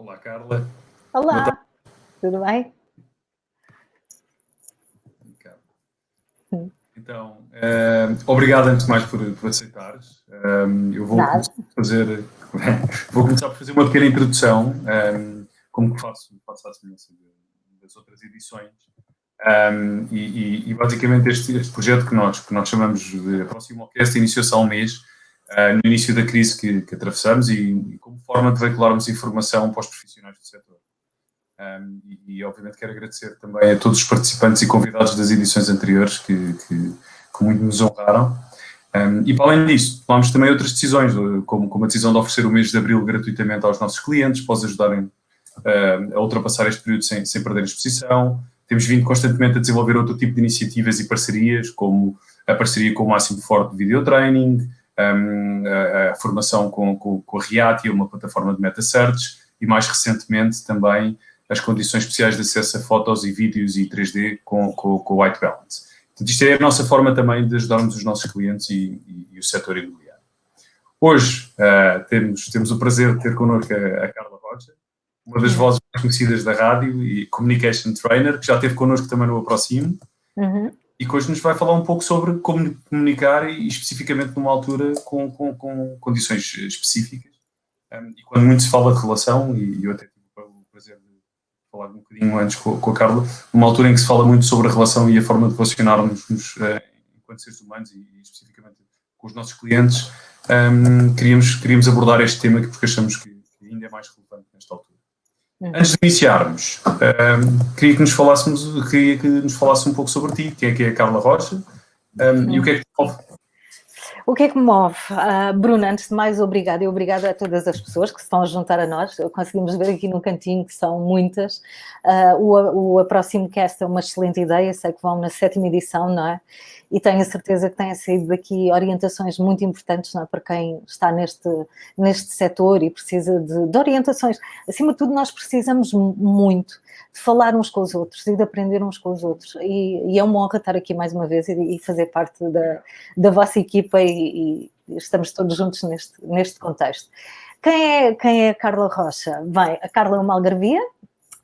Olá, Carla. Olá, tudo bem? Então, uh, obrigado antes de mais por, por aceitares. Um, eu vou começar, fazer, vou começar por fazer uma pequena introdução, um, como que faço, faço a semelhança das outras edições. Um, e, e, e, basicamente este, este, projeto que nós, que nós chamamos de Proximocast iniciou-se há um mês, uh, no início da crise que, que atravessamos e, e, como forma de veicularmos informação para os profissionais do setor. Um, e, e, obviamente quero agradecer também a todos os participantes e convidados das edições anteriores que, que, que muito nos honraram. Um, e para além disso, tomamos também outras decisões, como, como, a decisão de oferecer o mês de abril gratuitamente aos nossos clientes, para os ajudarem uh, a ultrapassar este período sem, sem perder a exposição. Temos vindo constantemente a desenvolver outro tipo de iniciativas e parcerias, como a parceria com o Máximo Forte de Video Training, um, a, a, formação com, com, com a Reatia, uma plataforma de meta search, e mais recentemente também as condições especiais de acesso a fotos e vídeos e 3D com, com, com o White Balance. Portanto, isto é a nossa forma também de ajudarmos os nossos clientes e, e, e o setor imobiliário. Hoje uh, temos, temos o prazer de ter connosco a, a Carla Rocha, uma das vozes mais conhecidas da rádio e Communication Trainer, que já esteve connosco também no Aproximo, uhum. E que hoje nos vai falar um pouco sobre como comunicar e especificamente numa altura com, com, com condições específicas. Um, e quando muito se fala de relação, e eu até tive o prazer de falar um bocadinho antes com, com a Carla, numa altura em que se fala muito sobre a relação e a forma de relacionarmos nos, uh, enquanto seres humanos e, e, especificamente com os nossos clientes, um, queríamos, queríamos abordar este tema porque achamos que ainda é mais relevante nesta altura. Uhum. Antes de iniciarmos, um, queria que nos falássemos, queria que nos falasse um pouco sobre ti, quem é que é a Carla Rocha um, e o que é que o que é que me move? Uh, Bruna, antes de mais, obrigada e obrigada a todas as pessoas que se estão a juntar a nós. Conseguimos ver aqui no cantinho que são muitas. Uh, o, o Aproximo Cast é uma excelente ideia, sei que vão na sétima edição, não é? E tenho a certeza que têm saído daqui orientações muito importantes é? para quem está neste, neste setor e precisa de, de, orientações. Acima de tudo, nós precisamos muito de falar uns com os outros e de aprender uns com os outros. E, e é uma honra estar aqui mais uma vez e, e fazer parte da, da vossa equipa e, e estamos todos juntos neste, neste contexto. Quem é, quem é a Carla Rocha? Bem, a Carla é uma algarvia,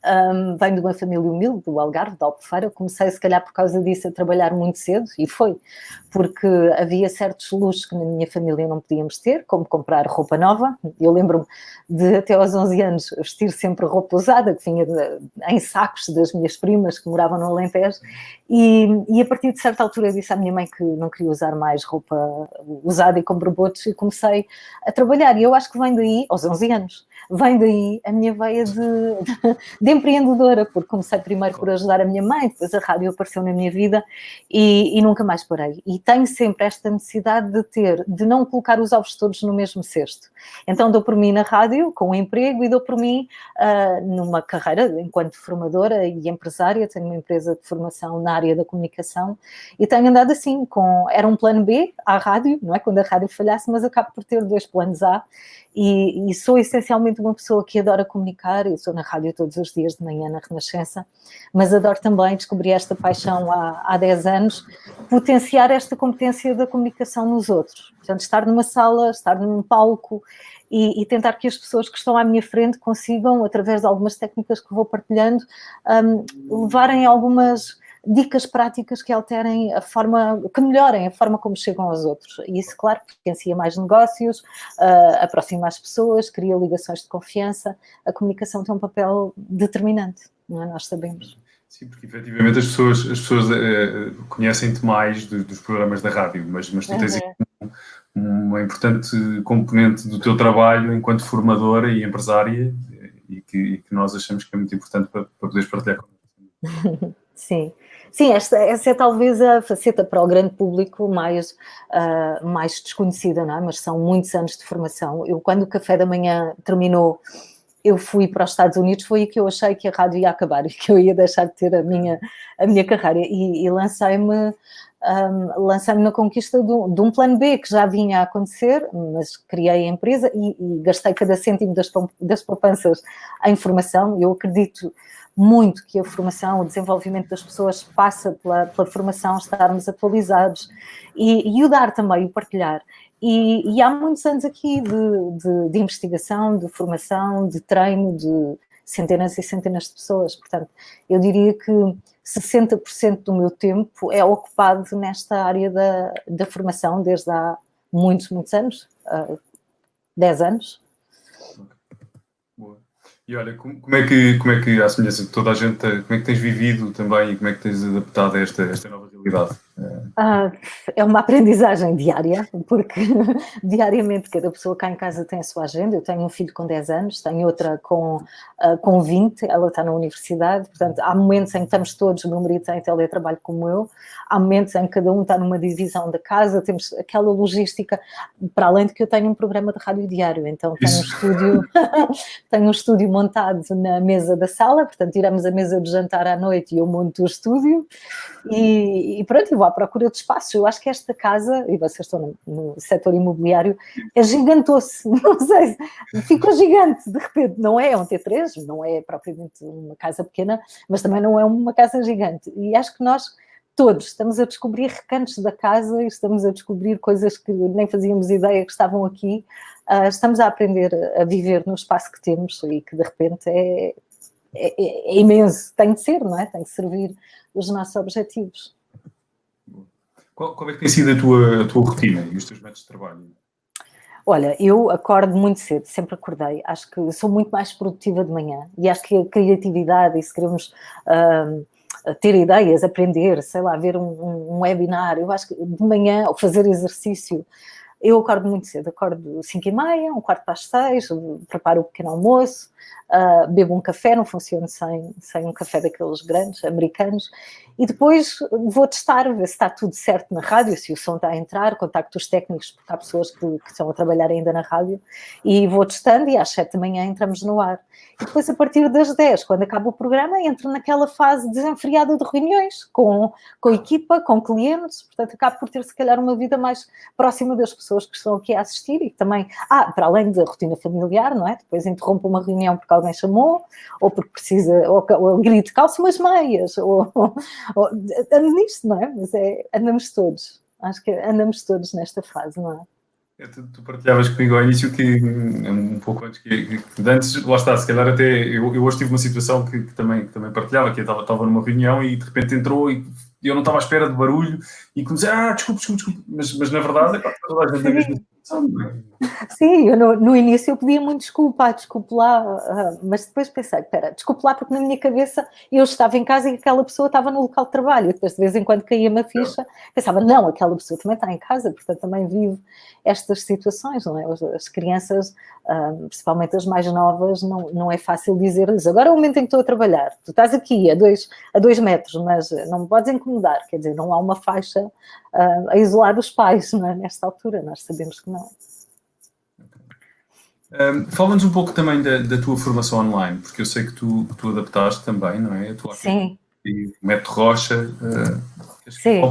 um, venho de uma família humilde, do Algarve, da Albufeira. Comecei, se calhar, por causa disso, a trabalhar muito cedo, e foi, porque havia certos luxos que na minha família não podíamos ter, como comprar roupa nova. Eu lembro-me de, até aos 11 anos, vestir sempre roupa usada, que vinha de, em sacos das minhas primas que moravam no Alentejo, e, e, a partir de certa altura disse à minha mãe que não queria usar mais roupa usada e com borbotos, e comecei a trabalhar. E eu acho que vem daí, aos 11 anos, vem daí a minha veia de, de, de empreendedora, porque comecei primeiro por ajudar a minha mãe, depois a rádio apareceu na minha vida e, e, nunca mais parei. E tenho sempre esta necessidade de ter, de não colocar os ovos todos no mesmo cesto. Então dou por mim na rádio, com o um emprego, e dou por mim uh, numa carreira enquanto formadora e empresária. Tenho uma empresa de formação na área da comunicação e tenho andado assim, com, era um plano B à rádio, não é? Quando a rádio falhasse, mas acabo por ter dois planos A e, e, sou essencialmente uma pessoa que adora comunicar, eu sou na rádio todos os dias de manhã na Renascença, mas adoro também descobrir esta paixão há, há 10 anos, potenciar esta competência da comunicação nos outros. Portanto, estar numa sala, estar num palco e, e, tentar que as pessoas que estão à minha frente consigam, através de algumas técnicas que vou partilhando, um, levarem algumas dicas práticas que alterem a forma, que melhorem a forma como chegam aos outros. E isso, claro, potencia mais negócios, uh, aproxima as pessoas, cria ligações de confiança. A comunicação tem um papel determinante, não é? Nós sabemos. Sim, porque efetivamente as pessoas, as pessoas uh, conhecem-te mais do, dos programas da rádio, mas, mas tu tens uhum. uma importante componente do teu trabalho enquanto formadora e empresária e que, e que nós achamos que é muito importante para, para poderes partilhar connosco. Sim. Sim, esta, essa é talvez a faceta para o grande público mais, uh, mais desconhecida, não é? mas são muitos anos de formação. Eu, quando o café da manhã terminou, eu fui para os Estados Unidos, foi aí que eu achei que a rádio ia acabar e que eu ia deixar de ter a minha, a minha carreira. E, e lancei-me um, lancei-me na conquista um, de um, plano B que já vinha a acontecer, mas criei a empresa e, e gastei cada cêntimo das, das poupanças em formação. Eu acredito muito que a formação, o desenvolvimento das pessoas passa pela, pela formação, estarmos atualizados e, e o dar também, o partilhar. E, e há muitos anos aqui de, de, de, investigação, de formação, de treino, de centenas e centenas de pessoas. Portanto, eu diria que 60% do meu tempo é ocupado nesta área da, da formação desde há muitos, muitos anos, uh, 10 anos. E olha, como, como, é que, como é que, à semelhança de toda a gente, como é que tens vivido também e como é que tens adaptado a esta, esta nova realidade? Ah, é uma aprendizagem diária, porque diariamente cada pessoa cá em casa tem a sua agenda. Eu tenho um filho com 10 anos, tenho outra com, uh, com 20, ela está na universidade. Portanto, há momentos em que estamos todos, o meu marido tem teletrabalho como eu, há momentos em que cada um está numa divisão da casa, temos aquela logística, para além de que eu tenho um programa de rádio diário, então tenho um estúdio, tenho um estúdio montado na mesa da sala, portanto, tiramos a mesa de jantar à noite e eu monto o estúdio. E, e pronto, à procura de espaço. Eu acho que esta casa, e vocês estão no, no setor imobiliário, é gigantou-se. Não sei, ficou gigante de repente. Não é um T3, não é propriamente uma casa pequena, mas também não é uma casa gigante. E acho que nós todos estamos a descobrir recantos da casa e estamos a descobrir coisas que nem fazíamos ideia que estavam aqui. Uh, estamos a aprender a viver no espaço que temos e que de repente é, é, é, imenso. Tem de ser, não é? Tem de servir os nossos objetivos. Qual, qual é que tem sido a tua, a tua rotina e os teus métodos de trabalho? Olha, eu acordo muito cedo, sempre acordei. Acho que sou muito mais produtiva de manhã e acho que a criatividade e se queremos uh, ter ideias, aprender, sei lá, ver um, um, webinar, eu acho que de manhã, ou fazer exercício, eu acordo muito cedo, acordo 5 e meia, um quarto para as 6, preparo o pequeno almoço, uh, bebo um café, não funciona sem, sem um café daqueles grandes, americanos, e depois vou testar, ver se está tudo certo na rádio, se o som está a entrar, contacto os técnicos, porque há pessoas que, que estão a trabalhar ainda na rádio, e vou testando e às 7 da manhã entramos no ar. E depois, a partir das 10, quando acaba o programa, entro naquela fase desenfreada de reuniões com, com equipa, com clientes, portanto, acabo por ter, se calhar, uma vida mais próxima das pessoas que estão aqui a assistir e também, ah, para além da rotina familiar, não é? Depois interrompo uma reunião porque alguém chamou, ou porque precisa, ou, ou grito, calço umas meias, ou, ou ando nisto, não é? Mas é, andamos todos, acho que andamos todos nesta fase, não é? É, tu, tu, partilhavas comigo ao início que, um pouco antes, que, que antes, lá está, se calhar até, eu, eu hoje tive uma situação que, que também, que também partilhava, que eu estava, estava numa reunião e de repente entrou e eu não estava à espera de barulho e comecei, ah, desculpe, desculpe, desculpe, mas, mas na verdade é para toda a gente mesma Sim, eu no, no, início eu pedia muito desculpa, desculpe lá, uh, mas depois pensei, espera, desculpe lá porque na minha cabeça eu estava em casa e aquela pessoa estava no local de trabalho, e depois de vez em quando caía uma ficha, pensava, não, aquela pessoa também está em casa, portanto também vive estas situações, não é? As, crianças, uh, principalmente as mais novas, não, não é fácil dizer-lhes, agora é o momento em que estou a trabalhar, tu estás aqui a dois, a dois metros, mas não me podes incomodar, quer dizer, não há uma faixa a isolar os pais, não é? Nesta altura, nós sabemos que não não. Um, Fala-nos um pouco também da, da, tua formação online, porque eu sei que tu, que tu adaptaste também, não é? Sim. E método Rocha. Uh, Sim.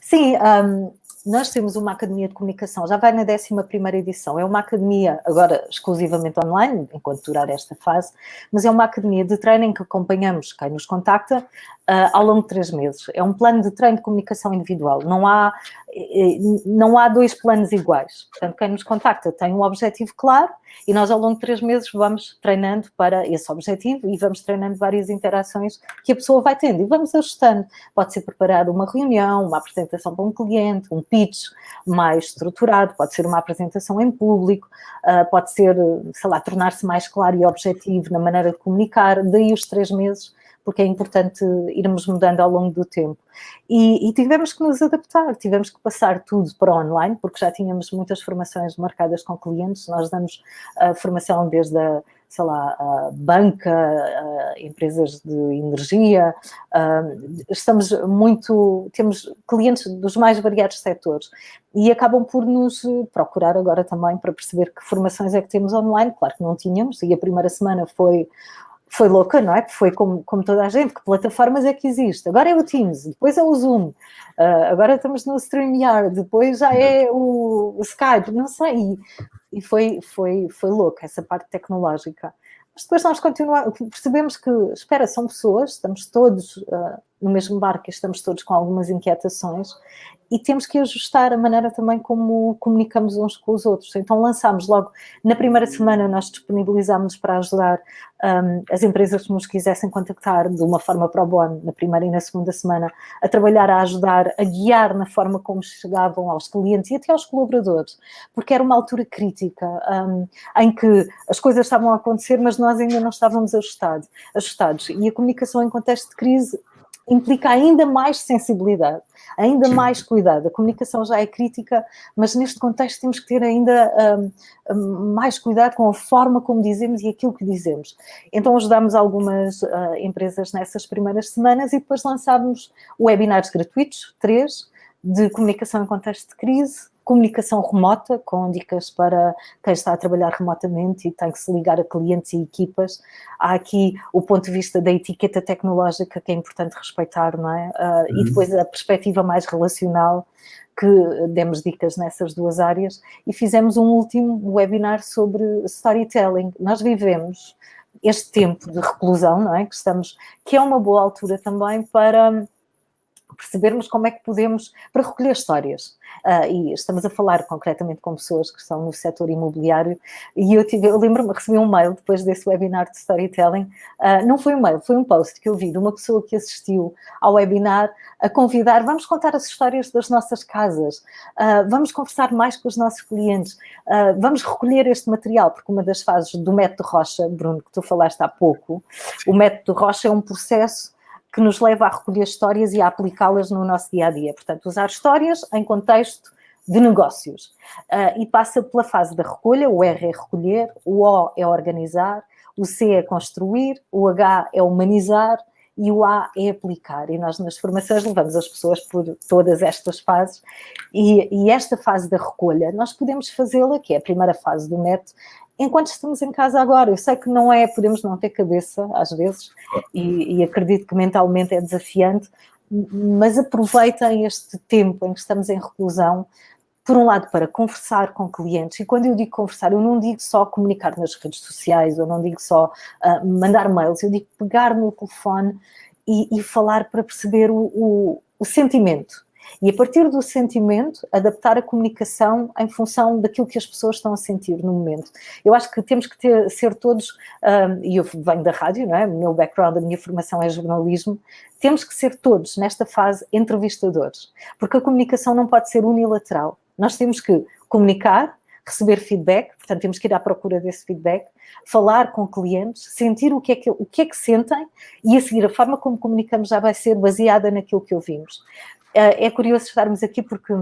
Sim, um, nós temos uma academia de comunicação, já vai na 11 edição. É uma academia, agora exclusivamente online, enquanto durar esta fase, mas é uma academia de treino em que acompanhamos quem nos contacta uh, ao longo de três meses. É um plano de treino de comunicação individual. Não há, eh, não há dois planos iguais. Portanto, quem nos contacta tem um objetivo claro e nós, ao longo de três meses, vamos treinando para esse objetivo e vamos treinando várias interações que a pessoa vai tendo e vamos ajustando. Pode ser preparada uma reunião, uma apresentação para um cliente, um pitch mais estruturado, pode ser uma apresentação em público, pode ser, sei lá, tornar-se mais claro e objetivo na maneira de comunicar. Daí os três meses porque é importante irmos mudando ao longo do tempo. E, e, tivemos que nos adaptar, tivemos que passar tudo para online, porque já tínhamos muitas formações marcadas com clientes, nós damos a formação desde a sei lá, a banca, a empresas de energia, estamos muito, temos clientes dos mais variados setores e acabam por nos procurar agora também para perceber que formações é que temos online, claro que não tínhamos, e a primeira semana foi foi louca, não é? Foi como, como toda a gente, que plataformas é que existe? Agora é o Teams, depois é o Zoom, uh, agora estamos no StreamYard, depois já é o, o Skype, não sei. E, e, foi, foi, foi louca essa parte tecnológica. Mas depois nós continuamos, percebemos que, espera, são pessoas, estamos todos uh, no mesmo barco, estamos todos com algumas inquietações e temos que ajustar a maneira também como comunicamos uns com os outros. Então lançámos logo, na primeira semana nós disponibilizámos para ajudar um, as empresas que nos quisessem contactar de uma forma pro bono, na primeira e na segunda semana, a trabalhar, a ajudar, a guiar na forma como chegavam aos clientes e até aos colaboradores, porque era uma altura crítica um, em que as coisas estavam a acontecer, mas nós ainda não estávamos ajustados, ajustados. E a comunicação em contexto de crise implica ainda mais sensibilidade, ainda mais cuidado. A comunicação já é crítica, mas neste contexto temos que ter ainda um, mais cuidado com a forma como dizemos e aquilo que dizemos. Então ajudamos algumas uh, empresas nessas primeiras semanas e depois lançámos webinars gratuitos, três, de comunicação em contexto de crise, comunicação remota, com dicas para quem está a trabalhar remotamente e tem que se ligar a clientes e equipas. Há aqui o ponto de vista da etiqueta tecnológica que é importante respeitar, não é? Uh, uhum. E depois a perspectiva mais relacional, que demos dicas nessas duas áreas e fizemos um último webinar sobre storytelling. Nós vivemos este tempo de reclusão, não é? Que estamos, que é uma boa altura também para percebermos como é que podemos, para recolher histórias. Uh, e estamos a falar concretamente com pessoas que estão no setor imobiliário, e eu, tive, eu lembro-me, recebi um mail depois desse webinar de storytelling, uh, não foi um mail, foi um post que eu vi de uma pessoa que assistiu ao webinar a convidar, vamos contar as histórias das nossas casas, uh, vamos conversar mais com os nossos clientes, vamos recolher este material, porque uma das fases do método Rocha, Bruno, que tu falaste há pouco, o método Rocha é um processo que nos leva a recolher histórias e a aplicá-las no nosso dia a dia. Portanto, usar histórias em contexto de negócios. Uh, e passa pela fase da recolha, o R é recolher, o O é organizar, o C é construir, o H é humanizar e o A é aplicar. E nós nas formações levamos as pessoas por todas estas fases e, e esta fase da recolha nós podemos fazê-la, que é a primeira fase do método, enquanto estamos em casa agora. Eu sei que não é, podemos não ter cabeça às vezes, e, e acredito que mentalmente é desafiante, mas aproveitem este tempo em que estamos em reclusão, por um lado, para conversar com clientes, e quando eu digo conversar, eu não digo só comunicar nas redes sociais, eu não digo só uh, mandar mails, eu digo pegar no telefone e, e falar para perceber o, o, o sentimento e a partir do sentimento, adaptar a comunicação em função daquilo que as pessoas estão a sentir no momento. Eu acho que temos que ter, ser todos, um, e eu venho da rádio, não é? O meu background, a minha formação é jornalismo, temos que ser todos, nesta fase, entrevistadores, porque a comunicação não pode ser unilateral. Nós temos que comunicar, receber feedback, portanto temos que ir à procura desse feedback, falar com clientes, sentir o que é que, o que, é que sentem e a seguir a forma como comunicamos já vai ser baseada naquilo que ouvimos. É, é curioso estarmos aqui porque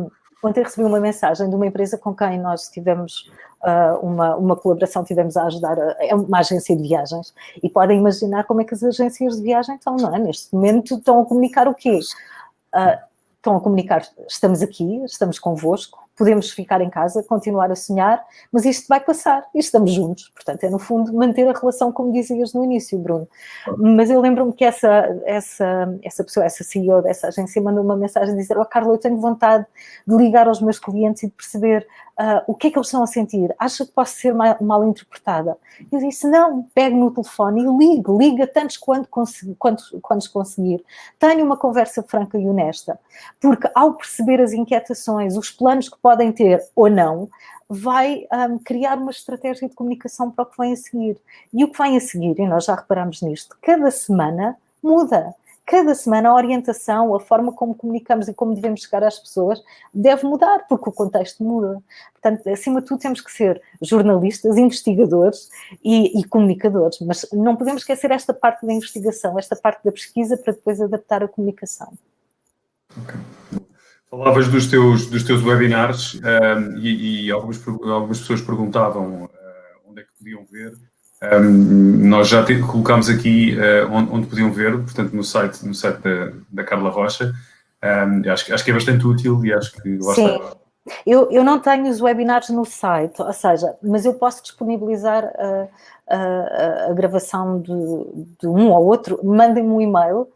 ontem recebi uma mensagem de uma empresa com quem nós tivemos uh, uma, uma colaboração, tivemos a ajudar, é uma agência de viagens, e podem imaginar como é que as agências de viagem estão, não é? Neste momento estão a comunicar o quê? Uh, estão a comunicar, estamos aqui, estamos convosco, podemos ficar em casa, continuar a sonhar, mas isto vai passar e estamos juntos. Portanto, é no fundo manter a relação, como dizias no início, Bruno. Mas eu lembro-me que essa, essa, essa pessoa, essa CEO dessa agência, mandou uma mensagem a dizer: Oh, Carla, eu tenho vontade de ligar aos meus clientes e de perceber uh, o que é que eles estão a sentir. Acha que posso ser mal, mal interpretada? Eu disse: Não, pegue no telefone e ligue, liga tantos quanto, quantos, quantos conseguir. Tenha uma conversa franca e honesta, porque ao perceber as inquietações, os planos que podem ter ou não, vai um, criar uma estratégia de comunicação para o que vem a seguir. E o que vem a seguir, e nós já reparamos nisto, cada semana muda. Cada semana a orientação, a forma como comunicamos e como devemos chegar às pessoas deve mudar, porque o contexto muda. Portanto, acima de tudo, temos que ser jornalistas, investigadores e, e comunicadores, mas não podemos esquecer esta parte da investigação, esta parte da pesquisa, para depois adaptar a comunicação. Okay. Falavas dos teus, dos teus webinars um, e, e algumas, algumas pessoas perguntavam uh, onde é que podiam ver. Um, nós já te, colocámos aqui uh, onde, onde, podiam ver, portanto, no site, no site da, da Carla Rocha. Um, acho, acho que é bastante útil e acho que lá Sim. está. Eu, eu não tenho os webinars no site, ou seja, mas eu posso disponibilizar uh, a, a, gravação de, de, um ou outro, mandem-me um e-mail,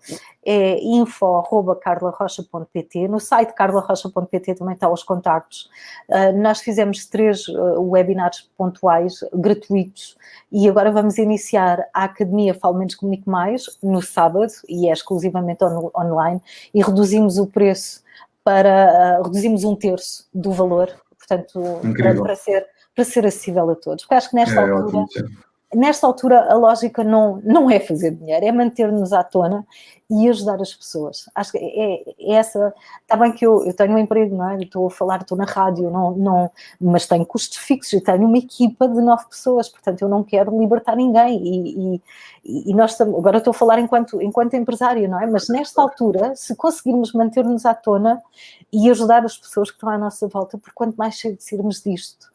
é info.carlarocha.pt. No site carlarocha.pt também estão os contactos. Uh, nós fizemos três uh, webinars pontuais, gratuitos, e agora vamos iniciar a Academia Falo Menos Comunique Mais, no sábado, e é exclusivamente on online, e reduzimos o preço para uh, reduzimos um terço do valor, portanto, para, para, ser, para ser acessível a todos. Porque acho que nesta é, altura. Ótimo, nesta altura a lógica não, não é fazer dinheiro, é manter-nos à tona e ajudar as pessoas. Acho que é, é essa. Está bem que eu, eu tenho um emprego, não é? Estou a falar, estou na rádio, não, não, mas tenho custos fixos e tenho uma equipa de nove pessoas, portanto eu não quero libertar ninguém. E, e, e nós agora estou a falar enquanto, enquanto empresária, não é? Mas nesta altura, se conseguirmos manter-nos à tona e ajudar as pessoas que estão à nossa volta, por quanto mais cedo sairmos disto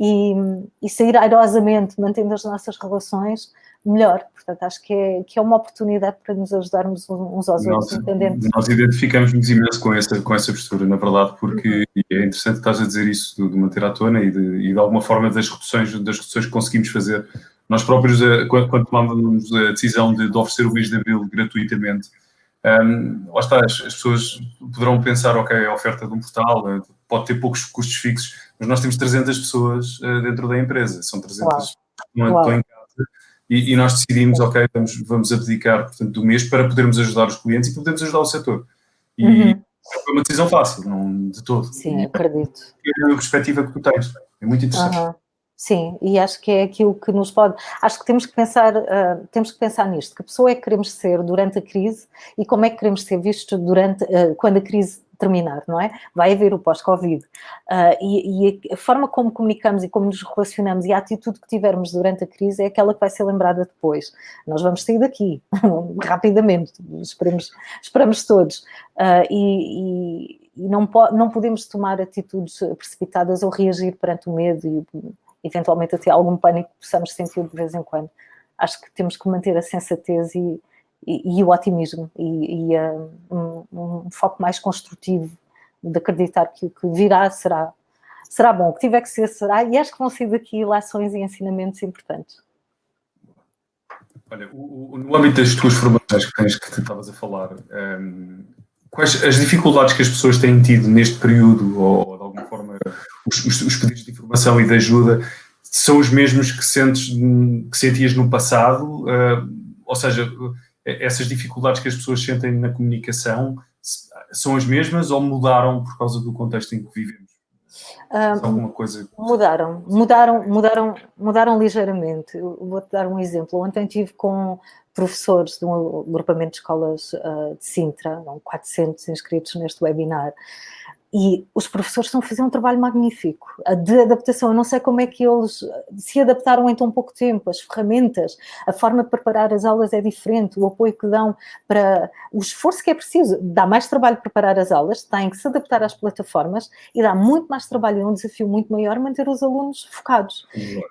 e, e sair airosamente, mantendo as nossas relações, melhor. Portanto, acho que é, que é uma oportunidade para nos ajudarmos uns aos outros, entendendo. Nós identificamos-nos imenso com essa, com essa postura, na verdade, porque é interessante estás a dizer isso, de, de manter à tona e de, e de alguma forma das reduções, das reduções que conseguimos fazer. Nós próprios, eh, quando, quando tomávamos a decisão de, de, oferecer o mês de abril gratuitamente, um, lá está, as, as, pessoas poderão pensar, ok, a oferta de um portal eh, pode ter poucos custos fixos, mas nós temos 300 pessoas uh, dentro da empresa, são 300 Uau. pessoas que estão em casa, e, e, nós decidimos, ok, vamos, vamos abdicar portanto, do mês para podermos ajudar os clientes e podermos ajudar o setor. E uhum. foi uma decisão fácil, não de todo. Sim, acredito. É a perspectiva que tu tens, é muito interessante. Uhum. Sim, e acho que é aquilo que nos pode. Acho que temos que pensar, uh, temos que pensar nisto, que pessoa é que queremos ser durante a crise e como é que queremos ser vistos durante uh, quando a crise terminar, não é? Vai haver o pós-Covid. Uh, e, e, a forma como comunicamos e como nos relacionamos e a atitude que tivermos durante a crise é aquela que vai ser lembrada depois. Nós vamos sair daqui rapidamente, esperemos, esperamos todos. Uh, e, e, não, po não podemos tomar atitudes precipitadas ou reagir perante o medo e eventualmente até algum pânico que possamos sentir de vez em quando. Acho que temos que manter a sensatez e, e, e o otimismo e, e uh, um, um, foco mais construtivo de acreditar que o que virá será, será bom, o que tiver que ser será, e acho que vão sair daqui lações e ensinamentos importantes. Olha, o, o, no âmbito das tuas formações que tens que estavas a falar, um, quais as dificuldades que as pessoas têm tido neste período, ou, ou de alguma forma os, os, os, pedidos de informação e de ajuda, são os mesmos que, sentes, que sentias no passado? Uh, ou seja, essas dificuldades que as pessoas sentem na comunicação são as mesmas ou mudaram por causa do contexto em que vivemos? Um, alguma coisa? Mudaram, mudaram, mudaram, mudaram ligeiramente. Vou-te dar um exemplo. Ontem estive com professores de um agrupamento de escolas uh, de Sintra, 400 inscritos neste webinar, e os professores estão a fazer um trabalho magnífico de adaptação. Eu não sei como é que eles se adaptaram em tão pouco tempo. As ferramentas, a forma de preparar as aulas é diferente, o apoio que dão para o esforço que é preciso. Dá mais trabalho preparar as aulas, têm que se adaptar às plataformas e dá muito mais trabalho, é um desafio muito maior manter os alunos focados.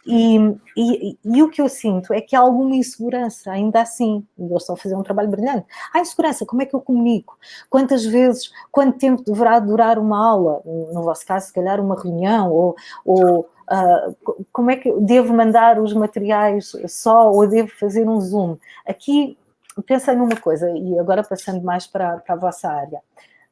E, e, e, o que eu sinto é que há alguma insegurança, ainda assim. Eles estão a fazer um trabalho brilhante. Há insegurança, como é que eu comunico? Quantas vezes, quanto tempo deverá durar uma uma aula, no vosso caso, se calhar uma reunião, ou, ou uh, como é que devo mandar os materiais só ou devo fazer um Zoom? Aqui pensei numa coisa, e agora passando mais para, para a vossa área.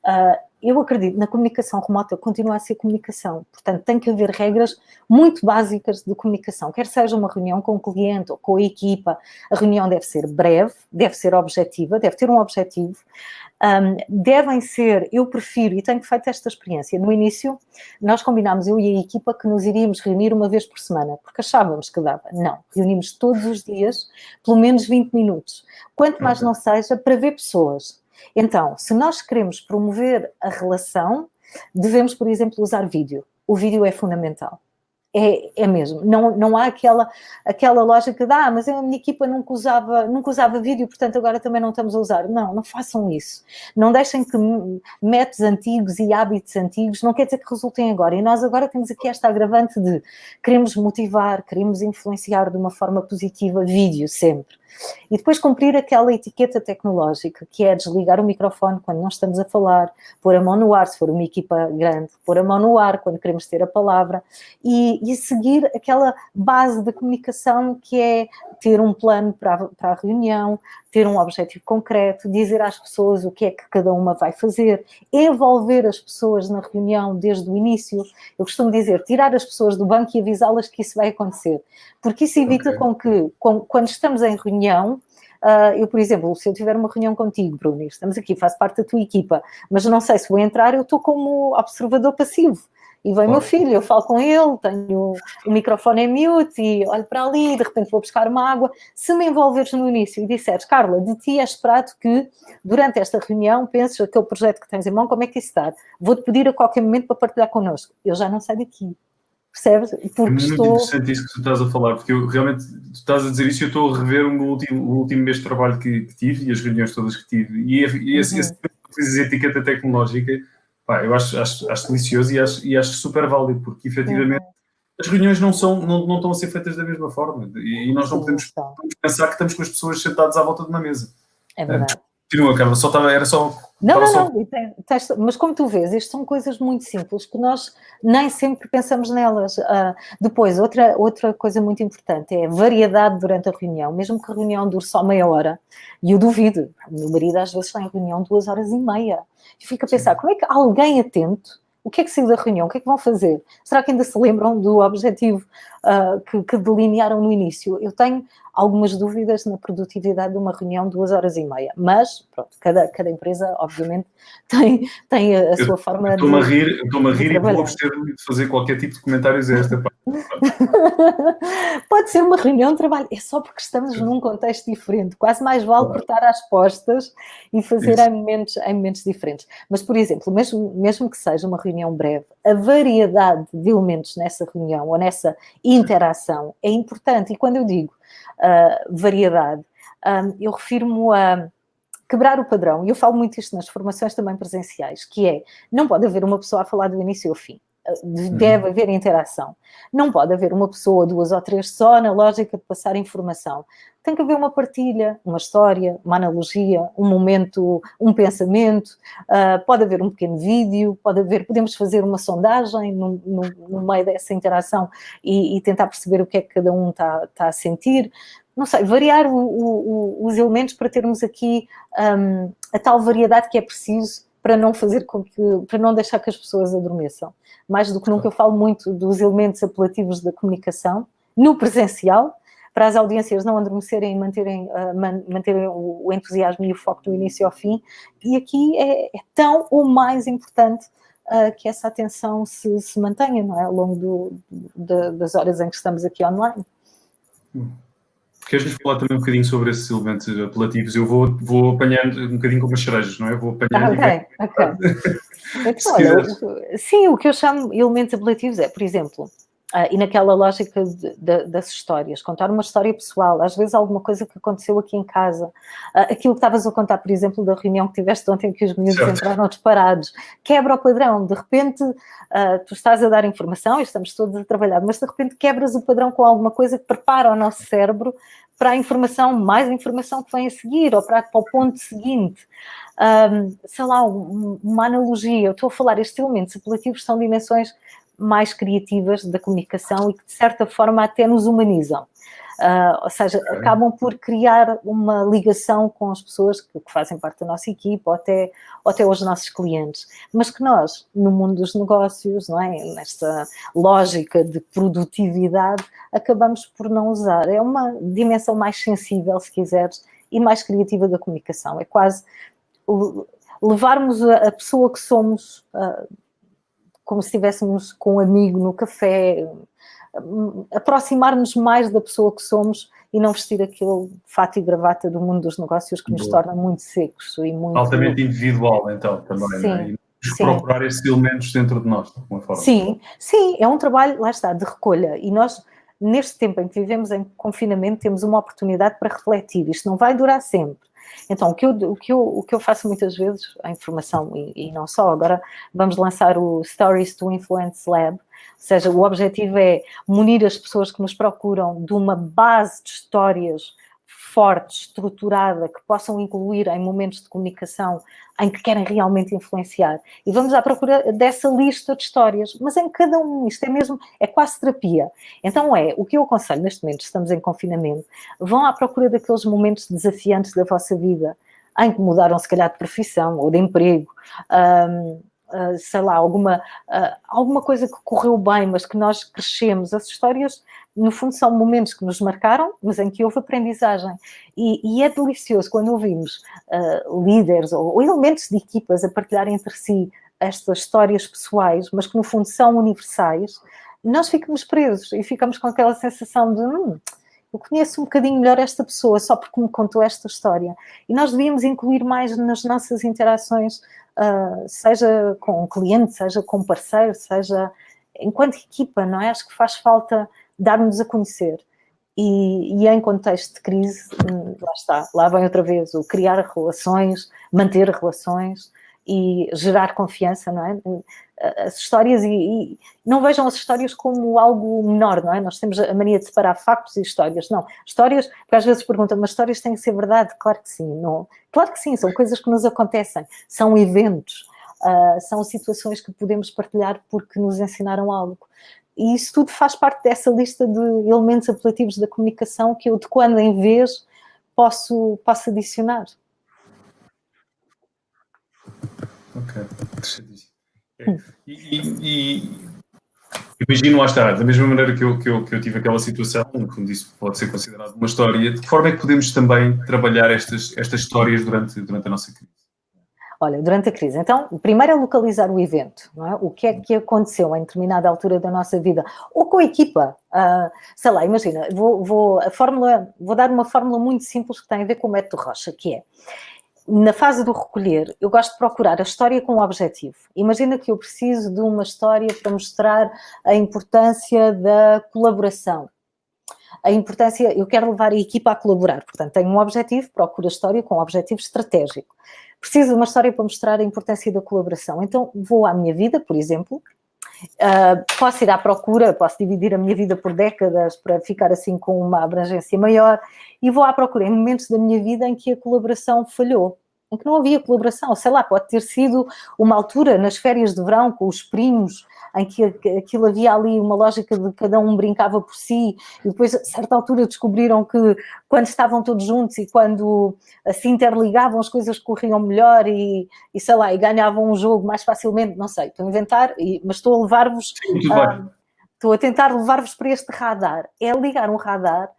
Uh, eu acredito na comunicação remota continua a ser comunicação, portanto tem que haver regras muito básicas de comunicação, quer seja uma reunião com o cliente ou com a equipa, a reunião deve ser breve, deve ser objetiva, deve ter um objetivo, um, devem ser, eu prefiro, e tenho feito esta experiência, no início nós combinámos, eu e a equipa, que nos iríamos reunir uma vez por semana, porque achávamos que dava. Não, reunimos todos os dias, pelo menos 20 minutos. Quanto mais não seja, para ver pessoas. Então, se nós queremos promover a relação, devemos, por exemplo, usar vídeo. O vídeo é fundamental. É, é mesmo, não, não há aquela, aquela lógica de ah, mas a minha equipa nunca usava, nunca usava vídeo, portanto agora também não estamos a usar. Não, não façam isso. Não deixem que métodos antigos e hábitos antigos não quer dizer que resultem agora. E nós agora temos aqui esta agravante de queremos motivar, queremos influenciar de uma forma positiva vídeo sempre. E depois cumprir aquela etiqueta tecnológica, que é desligar o microfone quando não estamos a falar, pôr a mão no ar, se for uma equipa grande, pôr a mão no ar quando queremos ter a palavra, e, e seguir aquela base de comunicação que é ter um plano para a, para a reunião, ter um objetivo concreto, dizer às pessoas o que é que cada uma vai fazer, envolver as pessoas na reunião desde o início. Eu costumo dizer, tirar as pessoas do banco e avisá-las que isso vai acontecer, porque isso evita okay. com que, com, quando estamos em reunião, Uh, eu, por exemplo, se eu tiver uma reunião contigo, Bruno, estamos aqui, faço parte da tua equipa, mas não sei se vou entrar, eu estou como observador passivo. E vem meu filho, eu falo com ele, tenho o microfone em mute e olho para ali, de repente vou buscar uma água. Se me envolveres no início e disseres, Carla, de ti é esperado que durante esta reunião penses aquele projeto que tens em mão, como é que isso está? Vou-te pedir a qualquer momento para partilhar connosco. Eu já não saio daqui. Percebes? Porque é muito estou... interessante isso que tu estás a falar, porque eu realmente tu estás a dizer isso e eu estou a rever o, último, o último mês de trabalho que, que, tive e as reuniões todas que tive. E, e esse, uhum. esse, etiqueta tecnológica pá, eu acho, acho, acho delicioso e acho, e acho super válido, porque efetivamente uhum. as reuniões não, são, não, não estão a ser feitas da mesma forma e, e nós não podemos, podemos, pensar que estamos com as pessoas sentadas à volta de uma mesa. É verdade. Continua, Carla, só estava, era só. Não, não, só... não, tens, mas como tu vês, isto são coisas muito simples que nós nem sempre pensamos nelas. Uh, depois, outra, outra coisa muito importante é a variedade durante a reunião, mesmo que a reunião dure só meia hora, e eu duvido, o meu marido às vezes está em reunião duas horas e meia, e fica a pensar, Sim. como é que alguém atento o que é que saiu da reunião? O que é que vão fazer? Será que ainda se lembram do objetivo uh, que, que, delinearam no início? Eu tenho algumas dúvidas na produtividade de uma reunião de duas horas e meia, mas pronto, cada, cada empresa, obviamente, tem, tem a, a sua forma estou-me de. Estou-me a rir e vou abster-me de fazer qualquer tipo de comentários a esta parte. Pode ser uma reunião de trabalho, é só porque estamos num contexto diferente, quase mais vale claro. cortar as postas e fazer em momentos, em momentos diferentes. Mas, por exemplo, mesmo, mesmo que seja uma reunião breve, a variedade de elementos nessa reunião ou nessa interação é importante. E quando eu digo uh, variedade. Um, eu refiro-me a quebrar o padrão, e eu falo muito isto nas formações também presenciais, que é, não pode haver uma pessoa a falar do início ao fim. Ah, deve uhum. haver interação. Não pode haver uma pessoa, duas ou três só na lógica de passar informação. Tem que haver uma partilha, uma história, uma analogia, um momento, um pensamento. Uh, pode haver um pequeno vídeo, pode haver, podemos fazer uma sondagem no, no, no meio dessa interação e, e, tentar perceber o que é que cada um está, tá a sentir não sei, variar o, o, os elementos para termos aqui um, a tal variedade que é preciso para não fazer com que, para não deixar que as pessoas adormeçam. Mais do que nunca eu falo muito dos elementos apelativos da comunicação no presencial, para as audiências não adormecerem e manterem, uh, man, manterem o, o, entusiasmo e o foco do início ao fim. E aqui é, é tão ou mais importante uh, que essa atenção se, se mantenha não é? ao longo do, do, das horas em que estamos aqui online. Hum. Queres-nos falar também um bocadinho sobre esses elementos apelativos? Eu vou, vou apanhando um bocadinho como as cerejas, não é? Vou apanhando. Ah, ok, ok. então, olha, sim, o que eu chamo elementos apelativos é, por exemplo, Uh, e naquela lógica de, de, das histórias, contar uma história pessoal, às vezes alguma coisa que aconteceu aqui em casa, uh, aquilo que estavas a contar, por exemplo, da reunião que tiveste ontem que os meninos entraram disparados, quebra o padrão, de repente uh, tu estás a dar informação e estamos todos a trabalhar, mas de repente quebras o padrão com alguma coisa que prepara o nosso cérebro para a informação, mais informação que vem a seguir, ou para, para o ponto seguinte. Um, sei lá, uma analogia, eu estou a falar, estes elementos apelativos são dimensões mais criativas da comunicação e que, de certa forma, até nos humanizam. Uh, ou seja, acabam por criar uma ligação com as pessoas que, que, fazem parte da nossa equipa ou até, ou até os nossos clientes. Mas que nós, no mundo dos negócios, não é? nesta lógica de produtividade, acabamos por não usar. É uma dimensão mais sensível, se quiseres, e mais criativa da comunicação. É quase levarmos a, a pessoa que somos. Uh, como se estivéssemos com um amigo no café, aproximar-nos mais da pessoa que somos e não vestir aquele fato e gravata do mundo dos negócios que nos torna muito secos e muito... Altamente individual, então, também, sim, né? e procurar esses elementos dentro de nós, de alguma forma. Sim, sim, é um trabalho, lá está, de recolha, e nós, neste tempo em que vivemos em confinamento, temos uma oportunidade para refletir, isto não vai durar sempre, então, o que eu, o que eu, o que eu faço muitas vezes, a informação e, e não só, agora vamos lançar o Stories to Influence Lab, ou seja, o objetivo é munir as pessoas que nos procuram de uma base de histórias forte, estruturada, que possam incluir em momentos de comunicação em que querem realmente influenciar. E vamos à procura dessa lista de histórias, mas em cada um, isto é mesmo, é quase terapia. Então é, o que eu aconselho neste momento, estamos em confinamento, vão à procura daqueles momentos desafiantes da vossa vida, em que mudaram se calhar de profissão ou de emprego, um, Uh, sei lá, alguma, uh, alguma coisa que correu bem, mas que nós crescemos. As histórias, no fundo, são momentos que nos marcaram, mas em que houve aprendizagem. E, e é delicioso quando ouvimos uh, líderes ou, ou, elementos de equipas a partilhar entre si estas histórias pessoais, mas que no fundo são universais, nós ficamos presos e ficamos com aquela sensação de. Hum, eu conheço um bocadinho melhor esta pessoa só porque me contou esta história. E nós devíamos incluir mais nas nossas interações, uh, seja com um cliente, seja com um parceiro, seja enquanto equipa, não é? Acho que faz falta dar-nos a conhecer. E, e, em contexto de crise, hum, lá está, lá vem outra vez o criar relações, manter relações, e gerar confiança, não é? As histórias, e, e, não vejam as histórias como algo menor, não é? Nós temos a mania de separar factos e histórias. Não, histórias, porque às vezes perguntam, mas histórias têm que ser verdade? Claro que sim. Não. Claro que sim, são coisas que nos acontecem, são eventos, uh, são situações que podemos partilhar porque nos ensinaram algo. E isso tudo faz parte dessa lista de elementos apelativos da comunicação que eu, de quando em vez, posso, posso adicionar. Ok, interessantíssimo. É. E, e, e, imagino lá estar, da mesma maneira que eu, que, eu, que eu tive aquela situação, como disse, pode ser considerado uma história, de que forma é que podemos também trabalhar estas, estas histórias durante, durante a nossa crise? Olha, durante a crise. Então, primeiro é localizar o evento, não é? O que é que aconteceu em determinada altura da nossa vida, ou com a equipa. Uh, sei lá, imagina, vou, vou, a fórmula, vou dar uma fórmula muito simples que tem a ver com o método Rocha, que é na fase do recolher, eu gosto de procurar a história com um objetivo. Imagina que eu preciso de uma história para mostrar a importância da colaboração. A importância, eu quero levar a equipa a colaborar, portanto, tenho um objetivo, procuro a história com um objetivo estratégico. Preciso de uma história para mostrar a importância da colaboração. Então, vou à minha vida, por exemplo, Uh, posso ir à procura, posso dividir a minha vida por décadas para ficar assim com uma abrangência maior e vou à procura. Em momentos da minha vida em que a colaboração falhou em que não havia colaboração, sei lá, pode ter sido uma altura nas férias de verão com os primos, em que aquilo havia ali uma lógica de cada um brincava por si, e depois a certa altura descobriram que quando estavam todos juntos e quando se interligavam as coisas corriam melhor e, e sei lá, e ganhavam um jogo mais facilmente, não sei, estou a inventar, mas estou a levar-vos... Estou a tentar levar-vos para este radar. É ligar um radar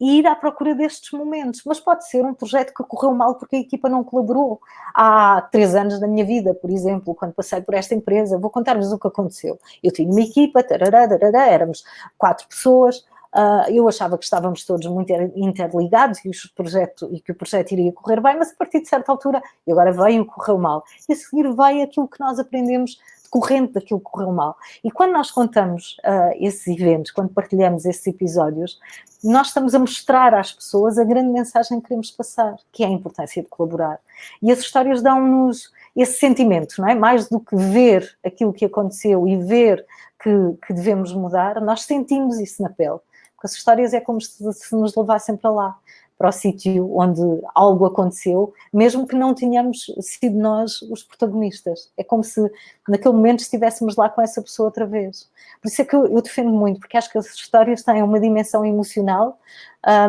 e ir à procura destes momentos. Mas pode ser um projeto que correu mal porque a equipa não colaborou. Há três anos da minha vida, por exemplo, quando passei por esta empresa, vou contar-vos o que aconteceu. Eu tinha uma equipa, tarará, tarará, éramos quatro pessoas, Uh, eu achava que estávamos todos muito interligados e, projeto, e que o projeto iria correr bem, mas a partir de certa altura, e agora veio, correu mal. E a seguir veio aquilo que nós aprendemos decorrente daquilo que correu mal. E quando nós contamos uh, esses eventos, quando partilhamos esses episódios, nós estamos a mostrar às pessoas a grande mensagem que queremos passar, que é a importância de colaborar. E as histórias dão-nos esse sentimento, não é? Mais do que ver aquilo que aconteceu e ver que, que devemos mudar, nós sentimos isso na pele. Porque as histórias é como se, se nos levassem para lá para o sítio onde algo aconteceu, mesmo que não tenhamos sido nós os protagonistas. É como se naquele momento estivéssemos lá com essa pessoa outra vez. Por isso é que eu, eu defendo muito, porque acho que as histórias têm uma dimensão emocional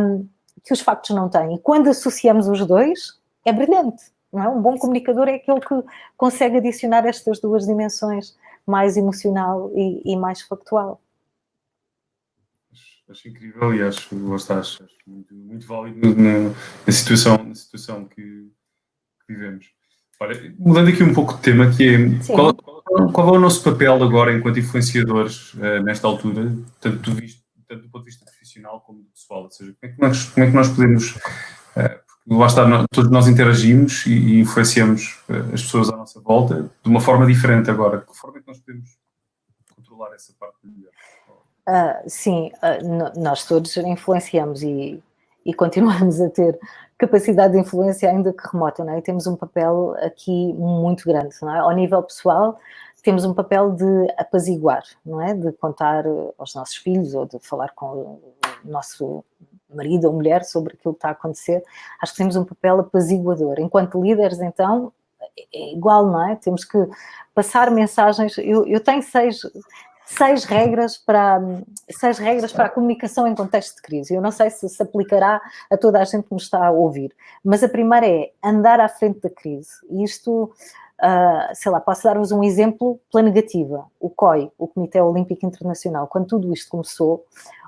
um, que os factos não têm. E quando associamos os dois, é brilhante. Não é? Um bom comunicador é aquele que consegue adicionar estas duas dimensões, mais emocional e, e mais factual acho incrível e acho, acho, acho muito, muito válido na, na, situação, na situação que, que, vivemos. Olha, mudando aqui um pouco de tema, que é qual, qual, qual, é o nosso papel agora enquanto influenciadores uh, nesta altura, tanto do, visto, tanto do ponto de vista profissional como do pessoal? Ou seja, como é que nós, como é que nós podemos. Uh, lá está, nós, todos nós interagimos e, e influenciamos uh, as pessoas à nossa volta de uma forma diferente agora. De que forma é que nós podemos controlar essa parte melhor? Uh, sim, uh, nós todos influenciamos e, e, continuamos a ter capacidade de influência, ainda que remota, não é? E temos um papel aqui muito grande, não é? Ao nível pessoal, temos um papel de apaziguar, não é? De contar aos nossos filhos ou de falar com o nosso marido ou mulher sobre aquilo que está a acontecer, acho que temos um papel apaziguador. Enquanto líderes, então, é igual, não é? Temos que passar mensagens. Eu, eu tenho seis, seis regras para seis regras para a comunicação em contexto de crise. Eu não sei se se aplicará a toda a gente que nos está a ouvir, mas a primeira é andar à frente da crise. E isto, uh, sei lá, posso dar-vos um exemplo pela negativa. O COI, o Comitê Olímpico Internacional, quando tudo isto começou,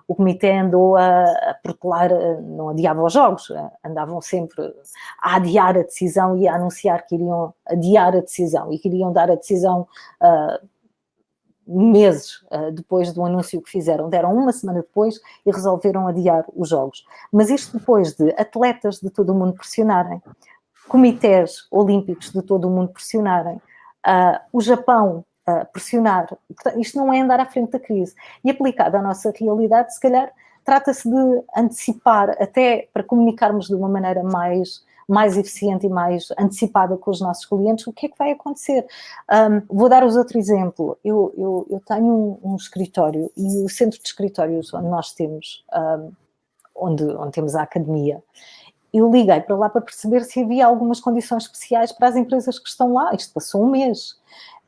o comitê andou a, a protelar, não adiava os jogos, andavam sempre a adiar a decisão e a anunciar que iriam adiar a decisão e queriam dar a decisão uh, meses uh, depois do anúncio que fizeram, deram uma semana depois e resolveram adiar os jogos. Mas isto depois de atletas de todo o mundo pressionarem, comitês olímpicos de todo o mundo pressionarem, uh, o Japão uh, pressionar. Isto não é andar à frente da crise. E aplicado à nossa realidade, se calhar trata-se de antecipar, até para comunicarmos de uma maneira mais mais eficiente e mais antecipada com os nossos clientes, o que é que vai acontecer? Um, vou dar-vos outro exemplo. Eu, eu, eu tenho um, um, escritório e o centro de escritórios onde nós temos, um, onde, onde temos a academia, eu liguei para lá para perceber se havia algumas condições especiais para as empresas que estão lá. Isto passou um mês.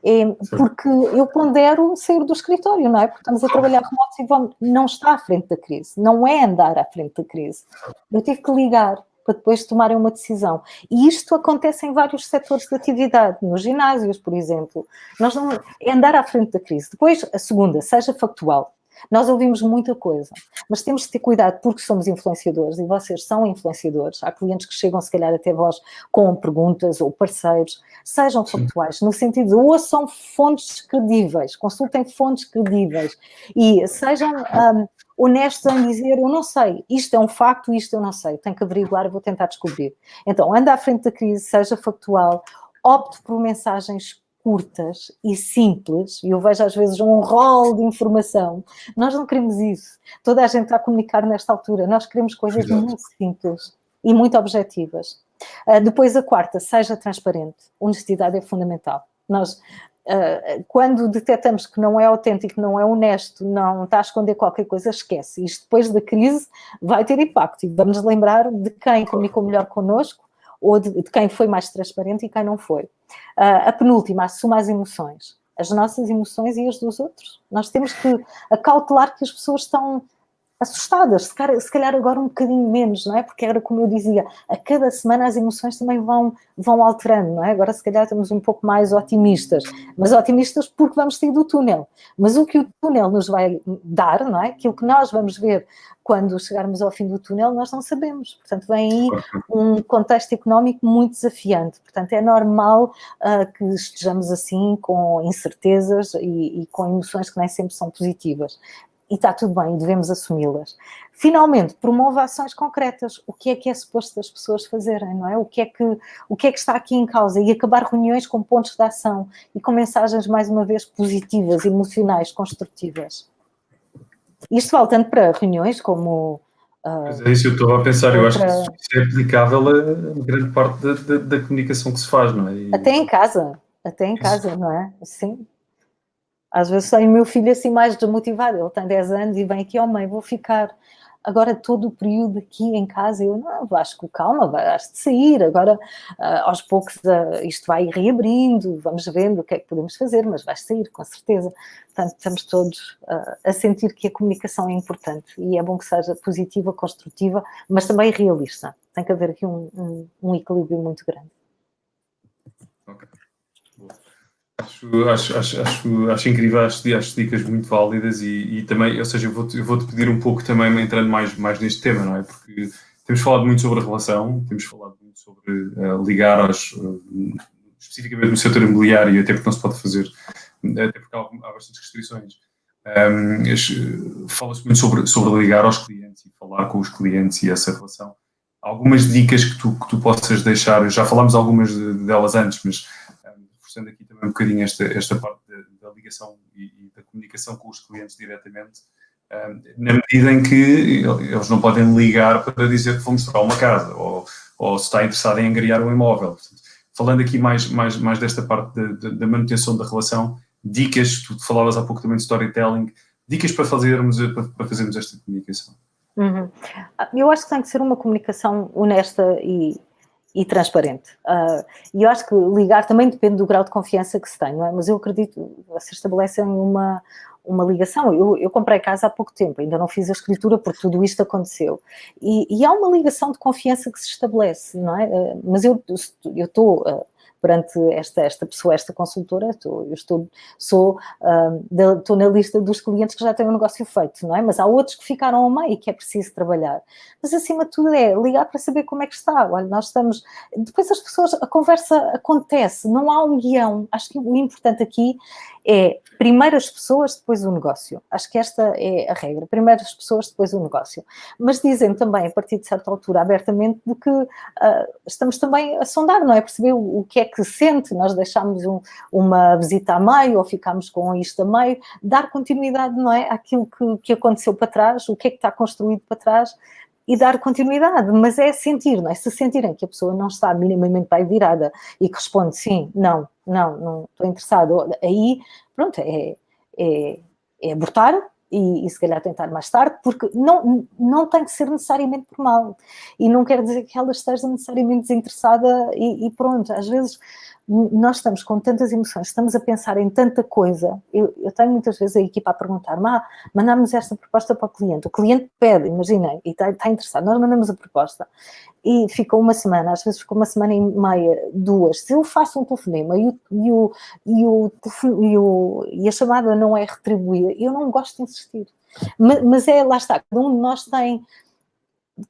É, porque eu pondero sair do escritório, não é? Porque estamos a trabalhar remoto e vamos, não está à frente da crise, não é andar à frente da crise. Eu tive que ligar para depois tomarem uma decisão. E isto acontece em vários setores de atividade, nos ginásios, por exemplo. Nós não, é andar à frente da crise. Depois, a segunda, seja factual. Nós ouvimos muita coisa, mas temos de ter cuidado porque somos influenciadores e vocês são influenciadores. Há clientes que chegam, se calhar, até vós com perguntas ou parceiros. Sejam factuais, no sentido de ouçam fontes credíveis, consultem fontes credíveis e sejam um, honestos em dizer: Eu não sei, isto é um facto, isto eu não sei, tenho que averiguar, vou tentar descobrir. Então, anda à frente da crise, seja factual, opte por mensagens curtas e simples, e eu vejo às vezes um rol de informação. Nós não queremos isso. Toda a gente está a comunicar nesta altura. Nós queremos coisas Exato. muito simples e muito objetivas. Uh, depois, a quarta, seja transparente. Honestidade é fundamental. Nós, uh, quando detectamos que não é autêntico, não é honesto, não está a esconder qualquer coisa, esquece. Isto depois da crise vai ter impacto e vamos lembrar de quem comunicou melhor connosco ou de, de quem foi mais transparente e quem não foi. Uh, a penúltima, assuma as emoções. As nossas emoções e as dos outros. Nós temos que acautelar que as pessoas estão assustadas, se calhar, se calhar, agora um bocadinho menos, não é? Porque era como eu dizia, a cada semana as emoções também vão, vão alterando, não é? Agora se calhar estamos um pouco mais otimistas, mas otimistas porque vamos sair do túnel. Mas o que o túnel nos vai dar, não é? Aquilo que nós vamos ver quando chegarmos ao fim do túnel, nós não sabemos. Portanto, vem aí um contexto económico muito desafiante. Portanto, é normal uh, que estejamos assim, com incertezas e, e com emoções que nem sempre são positivas e está tudo bem, devemos assumi-las. Finalmente, promove ações concretas. O que é que é suposto as pessoas fazerem, não é? O que é que, o que, é que está aqui em causa? E acabar reuniões com pontos de ação e com mensagens, mais uma vez, positivas, emocionais, construtivas. Isto vale tanto para reuniões como. Uh, Mas é isso eu estou a pensar, eu acho que isso é aplicável a grande parte da, da, da comunicação que se faz, não é? E... Até em casa, até em casa, não é? Sim. Às vezes o meu filho assim mais desmotivado, ele tem 10 anos e vem aqui, oh mãe, vou ficar agora todo o período aqui em casa, eu não, Vasco, calma, vais de sair, agora uh, aos poucos uh, isto vai reabrindo, vamos vendo o que é que podemos fazer, mas vais sair, com certeza. Portanto, estamos todos uh, a sentir que a comunicação é importante e é bom que seja positiva, construtiva, mas também realista. Tem que haver aqui um, um, um equilíbrio muito grande. Ok. Acho, acho, acho, acho, acho incrível, acho, acho dicas muito válidas e, e também, ou seja, eu vou-te vou -te pedir um pouco também, entrando mais, mais neste tema, não é? Porque temos falado muito sobre a relação, temos falado muito sobre uh, ligar aos, uh, especificamente no setor imobiliário, até porque não se pode fazer, até porque há, há bastantes restrições. Um, Fala-se muito sobre, sobre ligar aos clientes e falar com os clientes e essa relação. Algumas dicas que tu, que tu possas deixar, já falámos algumas delas antes, mas reforçando aqui também um bocadinho esta, esta parte da, da ligação e, e, da comunicação com os clientes diretamente, um, na medida em que eles não podem ligar para dizer que vão mostrar uma casa ou, ou se está interessado em angariar um imóvel. Portanto, falando aqui mais, mais, mais desta parte da, da manutenção da relação, dicas, tu falavas há pouco também de storytelling, dicas para fazermos, para, para fazermos esta comunicação. Uhum. Eu acho que tem que ser uma comunicação honesta e, e transparente. Uh, e eu acho que ligar também depende do grau de confiança que se tem, não é? Mas eu acredito que se estabelecem uma, uma ligação. Eu, eu, comprei casa há pouco tempo, ainda não fiz a escritura porque tudo isto aconteceu. E, e há uma ligação de confiança que se estabelece, não é? Uh, mas eu estou. Perante esta, esta pessoa, esta consultora, estou, eu estou, sou, uh, estou na lista dos clientes que já têm o um negócio feito, não é? Mas há outros que ficaram ao meio e que é preciso trabalhar. Mas acima de tudo é ligar para saber como é que está. Olha, nós estamos. Depois as pessoas, a conversa acontece, não há um guião. Acho que o importante aqui é primeiro as pessoas, depois o negócio. Acho que esta é a regra. Primeiro as pessoas, depois o negócio. Mas dizem também, a partir de certa altura, abertamente, de que uh, estamos também a sondar, não é? Perceber o, o que é que sente, nós deixámos um, uma visita a meio ou ficámos com isto a meio, dar continuidade, não é? Àquilo que, que aconteceu para trás, o que é que está construído para trás e dar continuidade, mas é sentir, não é? Se sentirem que a pessoa não está minimamente bem virada e que responde sim, não, não, não estou interessado, aí, pronto, é, é, é abortar e, e, se calhar tentar mais tarde, porque não, não tem que ser necessariamente por mal. E não quer dizer que ela esteja necessariamente desinteressada e, e pronto. Às vezes nós estamos com tantas emoções, estamos a pensar em tanta coisa. Eu, eu tenho muitas vezes a equipa a perguntar: Má, mandamos esta proposta para o cliente. O cliente pede, imaginei, e está, está interessado. Nós mandamos a proposta e ficou uma semana, às vezes ficou uma semana e meia, duas. Se eu faço um telefonema e, o, e, o, e, o, e, o, e a chamada não é retribuída, eu não gosto de insistir. Mas, mas é, lá está, cada um de nós tem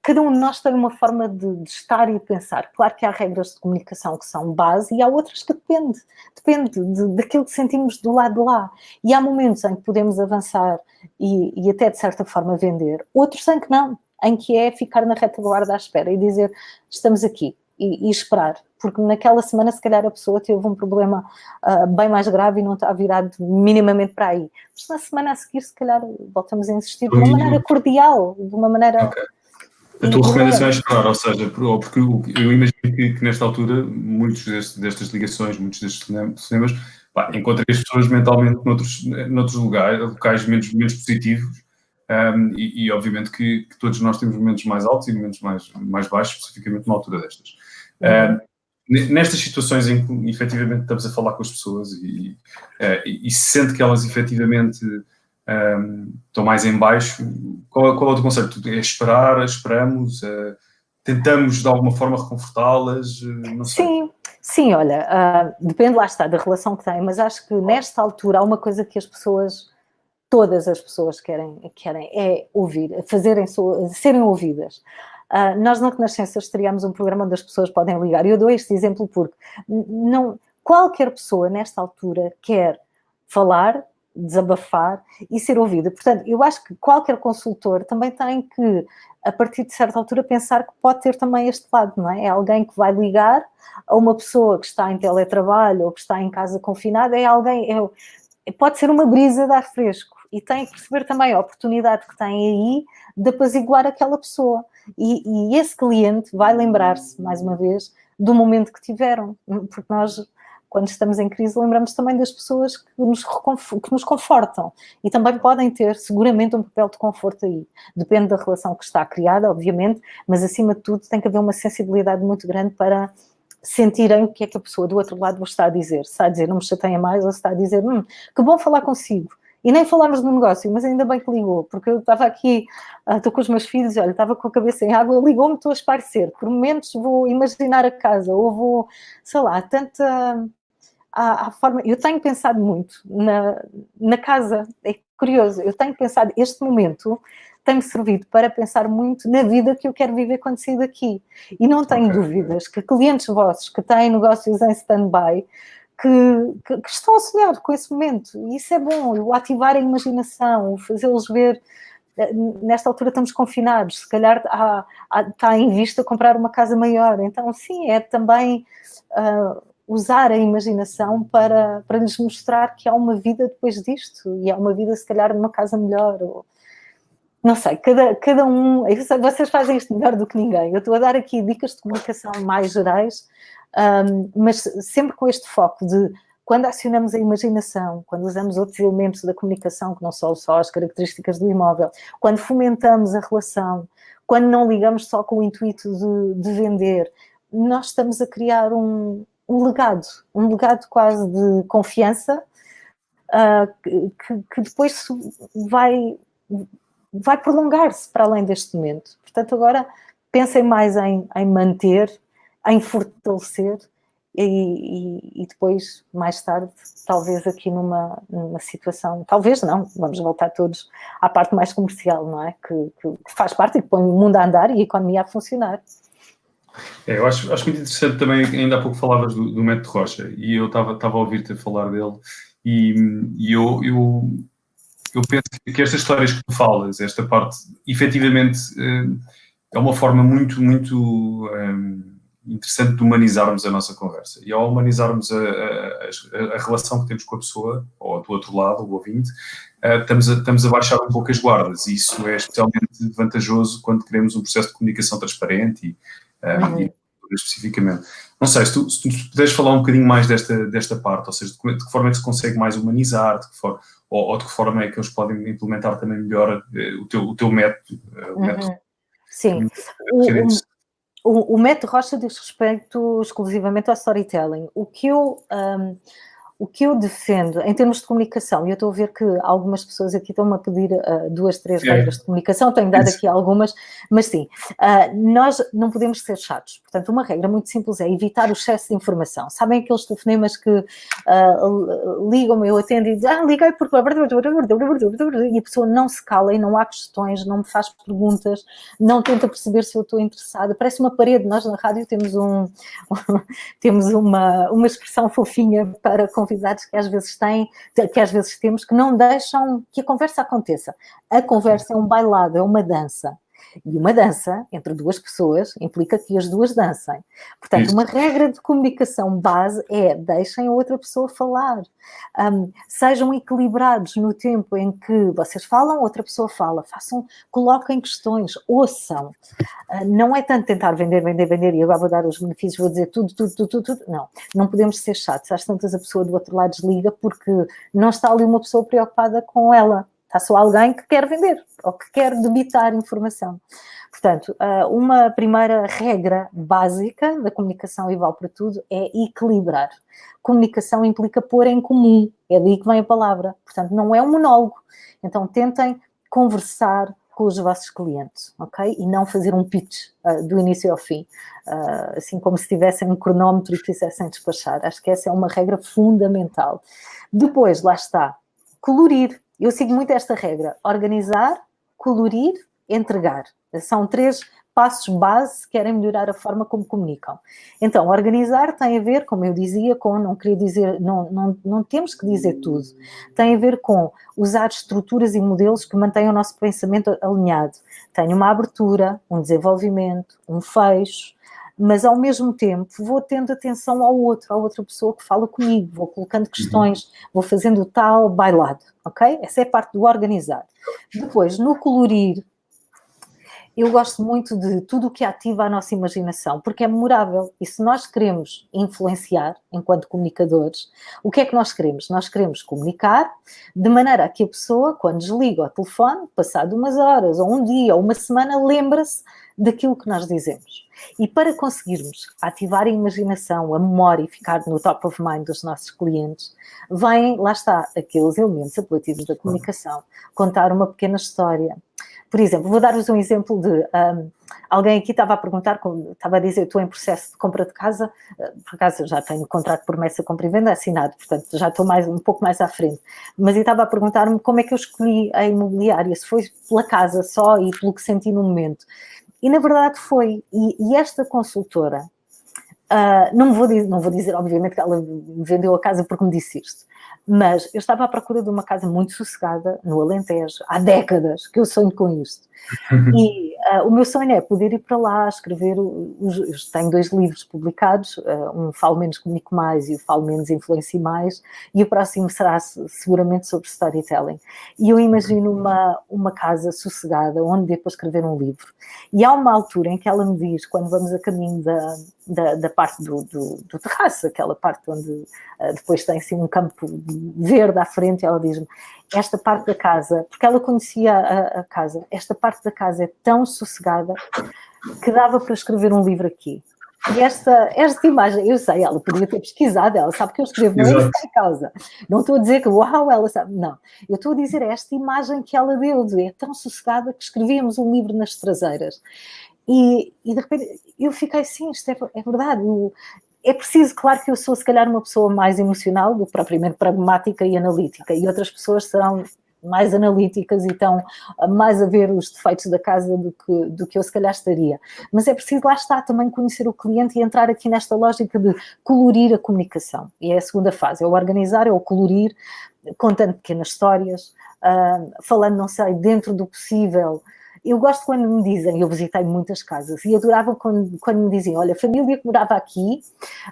cada um de nós tem uma forma de, de, estar e pensar. Claro que há regras de comunicação que são base e há outras que depende, depende de, daquilo que sentimos do lado de lá. E há momentos em que podemos avançar e, e até de certa forma vender, outros em que não, em que é ficar na retaguarda à espera e dizer estamos aqui e, e esperar, porque naquela semana se calhar a pessoa teve um problema uh, bem mais grave e não está virado minimamente para aí. Mas na semana a seguir se calhar voltamos a insistir de uma maneira cordial, de uma maneira... Okay a tua recomendação é esperar, ou seja, porque eu imagino que, que nesta altura muitos destas ligações, muitos destes cinemas, pá, encontrei as pessoas mentalmente noutros, noutros lugares, locais menos, menos positivos um, e, e, obviamente que, que, todos nós temos momentos mais altos e momentos mais, mais baixos, especificamente numa altura destas. Um, nestas situações em que efetivamente estamos a falar com as pessoas e, uh, e, e se sente que elas efetivamente estão mais em baixo. Qual, qual é o teu conceito? É esperar, esperamos, uh, tentamos de alguma forma reconfortá-las? Uh, sim, sim, olha, uh, depende lá está da relação que têm, mas acho que nesta altura há uma coisa que as pessoas, todas as pessoas querem, querem é ouvir, fazerem, serem ouvidas. Uh, nós na Renascenças teríamos um programa onde as pessoas podem ligar. Eu dou este exemplo porque não, qualquer pessoa nesta altura quer falar, desabafar e ser ouvida. Portanto, eu acho que qualquer consultor também tem que, a partir de certa altura, pensar que pode ter também este lado, não é? É alguém que vai ligar a uma pessoa que está em teletrabalho ou que está em casa confinada, é alguém, é, pode ser uma brisa de ar fresco e tem que perceber também a oportunidade que tem aí de apaziguar aquela pessoa. E, e esse cliente vai lembrar-se, mais uma vez, do momento que tiveram, porque nós quando estamos em crise, lembramos também das pessoas que nos, que nos confortam e também podem ter seguramente um papel de conforto aí. Depende da relação que está criada, obviamente, mas acima de tudo tem que haver uma sensibilidade muito grande para sentirem o que é que a pessoa do outro lado vos está a dizer. Se está a dizer não me chateia mais ou se está a dizer hum, que bom falar consigo. E nem falámos no negócio, mas ainda bem que ligou, porque eu estava aqui, ah, estou com os meus filhos, olha, estava com a cabeça em água, ligou-me, estou a esparecer. Por momentos vou imaginar a casa, ou vou, sei lá, tanta à, à, forma. Eu tenho pensado muito na, na casa, é curioso, eu tenho pensado, este momento tem-me servido para pensar muito na vida que eu quero viver quando sair daqui. E não tenho okay. dúvidas que clientes vossos que têm negócios em stand-by que, que, que, estão a sonhar com esse momento. E isso é bom, o ativar a imaginação, fazê-los ver. Eh, nesta altura estamos confinados, se calhar há, há, está em vista comprar uma casa maior. Então, sim, é também uh, usar a imaginação para, para lhes mostrar que há uma vida depois disto e há uma vida, se calhar, numa casa melhor. Ou, não sei, cada, cada um. Vocês fazem isto melhor do que ninguém. Eu estou a dar aqui dicas de comunicação mais gerais, um, mas sempre com este foco de quando acionamos a imaginação, quando usamos outros elementos da comunicação, que não são só as características do imóvel, quando fomentamos a relação, quando não ligamos só com o intuito de, de vender, nós estamos a criar um, um, legado, um legado quase de confiança uh, que, que, depois vai, vai prolongar-se para além deste momento. Portanto, agora pensem mais em, em manter, em fortalecer e, e, e, depois, mais tarde, talvez aqui numa, numa situação, talvez não, vamos voltar todos à parte mais comercial, não é? Que, que faz parte e que põe o mundo a andar e a economia a funcionar. É, eu acho, acho muito interessante também, ainda há pouco falavas do, do método Rocha e eu estava a ouvir-te falar dele e, e eu, eu, eu penso que estas histórias que tu falas, esta parte, efetivamente eh, é uma forma muito, muito um, interessante de humanizarmos a nossa conversa. E ao humanizarmos a, a, a, relação que temos com a pessoa, ou do outro lado, o ouvinte, uh, estamos, a, estamos a baixar um pouco as guardas. E isso é especialmente vantajoso quando queremos um processo de comunicação transparente e, uh, uhum. e especificamente. Não sei, se tu, se tu puderes falar um bocadinho mais desta, desta parte, ou seja, de que, forma é que se consegue mais humanizar, de que forma, ou, ou, de que forma é que eles podem implementar também melhor uh, o, teu, o teu método. o uhum. método Sim. O, o, o método Rocha diz respeito exclusivamente ao storytelling. O que eu um, o que eu defendo em termos de comunicação, e eu estou a ver que algumas pessoas aqui estão-me a pedir uh, duas, três é. regras de comunicação, tenho dado aqui algumas, mas sim, uh, nós não podemos ser chatos. Portanto, uma regra muito simples é evitar o excesso de informação. Sabem aqueles telefonemas que uh, ligam-me, eu atendo e dizem, ah, liguei porque... E a pessoa não se cala e não há questões, não me faz perguntas, não tenta perceber se eu estou interessada. Parece uma parede. Nós na rádio temos, um, temos uma, uma expressão fofinha para convidar que às vezes têm, que às vezes temos, que não deixam que a conversa aconteça. A conversa é um bailado, é uma dança. E uma dança entre duas pessoas implica que as duas dancem. Portanto, uma regra de comunicação base é deixem a outra pessoa falar. Um, sejam equilibrados no tempo em que vocês falam, outra pessoa fala. Façam, coloquem questões, ouçam. Uh, não é tanto tentar vender, vender, vender e agora vou dar os benefícios, vou dizer tudo, tudo, tudo, tudo, tudo. Não, não podemos ser chatos. Às tantas a pessoa do outro lado desliga porque não está ali uma pessoa preocupada com ela Está só alguém que quer vender ou que quer debitar informação. Portanto, ah, uma primeira regra básica da comunicação e vale para tudo é equilibrar. Comunicação implica pôr em comum, é daí que vem a palavra. Portanto, não é um monólogo. Então, tentem conversar com os vossos clientes, ok? E não fazer um pitch uh, do início ao fim, uh, assim como se tivessem um cronómetro e quisessem despachar. Acho que essa é uma regra fundamental. Depois, lá está, colorir. Eu sigo muito esta regra: organizar, colorir, entregar. São três passos base se querem melhorar a forma como comunicam. Então, organizar tem a ver, como eu dizia, com não querer dizer, não, não, não temos que dizer tudo. Tem a ver com usar estruturas e modelos que mantenham o nosso pensamento alinhado. Tenho uma abertura, um desenvolvimento, um fecho, mas ao mesmo tempo vou tendo atenção ao outro, à outra pessoa que fala comigo, vou colocando questões, vou fazendo o tal bailado, ok? Essa é a parte do organizar. Depois, no colorir, eu gosto muito de tudo o que ativa a nossa imaginação, porque é memorável. E se nós queremos influenciar, enquanto comunicadores, o que é que nós queremos? Nós queremos comunicar de maneira a que a pessoa, quando desliga o telefone, passado umas horas, ou um dia, ou uma semana, lembra-se daquilo que nós dizemos. E para conseguirmos ativar a imaginação, a memória e ficar no top of mind dos nossos clientes, vêm, lá está, aqueles elementos apelativos da comunicação. Contar uma pequena história. Por exemplo, vou dar-vos um exemplo de um, alguém aqui estava a perguntar, estava a dizer, estou em processo de compra de casa, eh, por acaso já tenho contrato promessa, compra e venda assinado, portanto já estou mais, um pouco mais à frente, mas estava a perguntar-me como é que eu escolhi a imobiliária, se foi pela casa só e pelo que senti no momento. E na verdade foi. E, e esta consultora, uh, não, vou não vou dizer, obviamente, que ela vendeu a casa porque me disse isto, mas eu estava à procura de uma casa muito sossegada no Alentejo, há décadas que eu sonho com isto. E uh, o meu sonho é poder ir para lá, escrever. Os, tenho dois livros publicados, uh, um Falo Menos Comunico Mais e o Falo Menos Influencie Mais, e o próximo será seguramente sobre storytelling. E eu imagino uma, uma casa sossegada onde dê para escrever um livro. E há uma altura em que ela me diz, quando vamos a caminho da, da, da parte do, do, do, terraço, aquela parte onde uh, depois tem assim um campo verde à frente, ela diz-me, esta parte da casa, porque ela conhecia a, a, casa, esta parte da casa é tão sossegada que dava para escrever um livro aqui. E esta, esta imagem, eu sei, ela podia ter pesquisado, ela sabe que eu escrevo, não é causa. Não estou a dizer que, uau, ela sabe, não. Eu estou a dizer esta imagem que ela deu, de, é tão sossegada que escrevíamos um livro nas traseiras. E, e de repente eu fiquei assim, isto é, é verdade. É preciso, claro que eu sou se calhar uma pessoa mais emocional do que propriamente pragmática e analítica, e outras pessoas serão mais analíticas e estão mais a ver os defeitos da casa do que, do que eu se calhar estaria. Mas é preciso, lá está, também conhecer o cliente e entrar aqui nesta lógica de colorir a comunicação. E é a segunda fase, é o organizar, é o colorir, contando pequenas histórias, uh, falando, não sei, dentro do possível, eu gosto quando me dizem, eu visitei muitas casas e adorava quando, quando me diziam: olha, a família que morava aqui